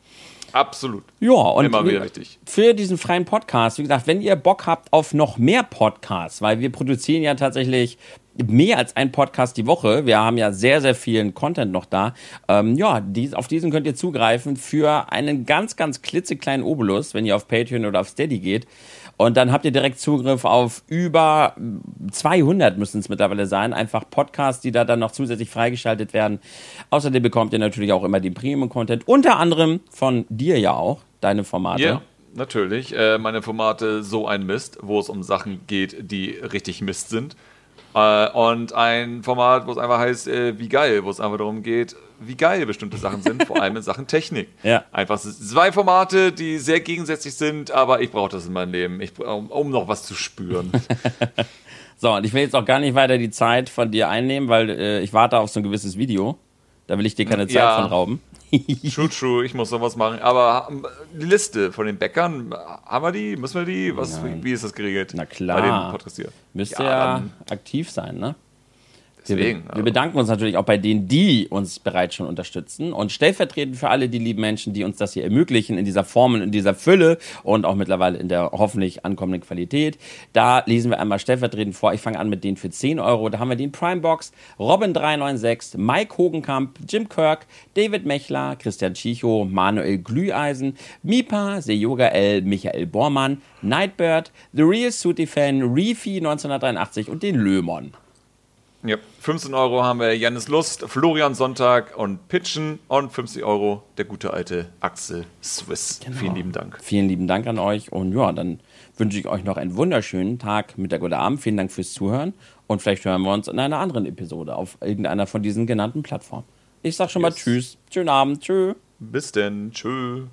Absolut. Ja, und Immer wieder richtig. für diesen freien Podcast, wie gesagt, wenn ihr Bock habt auf noch mehr Podcasts, weil wir produzieren ja tatsächlich mehr als ein Podcast die Woche. Wir haben ja sehr, sehr vielen Content noch da. Ähm, ja, dies, auf diesen könnt ihr zugreifen für einen ganz, ganz klitzekleinen Obolus, wenn ihr auf Patreon oder auf Steady geht. Und dann habt ihr direkt Zugriff auf über 200 müssen es mittlerweile sein, einfach Podcasts, die da dann noch zusätzlich freigeschaltet werden. Außerdem bekommt ihr natürlich auch immer den Premium-Content, unter anderem von dir ja auch, deine Formate. Ja, natürlich. Äh, meine Formate So ein Mist, wo es um Sachen geht, die richtig Mist sind. Äh, und ein Format, wo es einfach heißt, äh, wie geil, wo es einfach darum geht, wie geil bestimmte Sachen sind, vor allem in Sachen Technik. Ja. Einfach zwei Formate, die sehr gegensätzlich sind, aber ich brauche das in meinem Leben, ich, um, um noch was zu spüren. So, und ich will jetzt auch gar nicht weiter die Zeit von dir einnehmen, weil äh, ich warte auf so ein gewisses Video. Da will ich dir keine Zeit Ja. von rauben. True, true, ich muss noch was machen. Aber ähm, die Liste von den Bäckern, haben wir die? Müssen wir die? Was, wie, wie ist das geregelt? Na klar. Bei dem Podcast hier. Müsste Ja, ja, aktiv sein, ne? Deswegen. Wir, also. wir bedanken uns natürlich auch bei denen, die uns bereits schon unterstützen. Und stellvertretend für alle die lieben Menschen, die uns das hier ermöglichen, in dieser Form und in dieser Fülle und auch mittlerweile in der hoffentlich ankommenden Qualität. Da lesen wir einmal stellvertretend vor. Ich fange an mit denen für 10 Euro. Da haben wir den Primebox, Robin396, Mike Hogenkamp, Jim Kirk, David Mechler, Christian Chicho, Manuel Glüheisen, Mipa, Seyoga L, Michael Bormann, Nightbird, The Real Suti Fan, Reefy 1983 und den Lömon. Ja, 15 Euro haben wir Janis Lust, Florian Sonntag und Pitchen und 50 Euro der gute alte Axel Swiss. Genau. Vielen lieben Dank. Vielen lieben Dank an euch und ja, dann wünsche ich euch noch einen wunderschönen Tag, Mittag oder Abend. Vielen Dank fürs Zuhören und vielleicht hören wir uns in einer anderen Episode auf irgendeiner von diesen genannten Plattformen. Ich sag schon mal Yes. Tschüss, schönen Abend, tschüss. Bis denn. Tschö.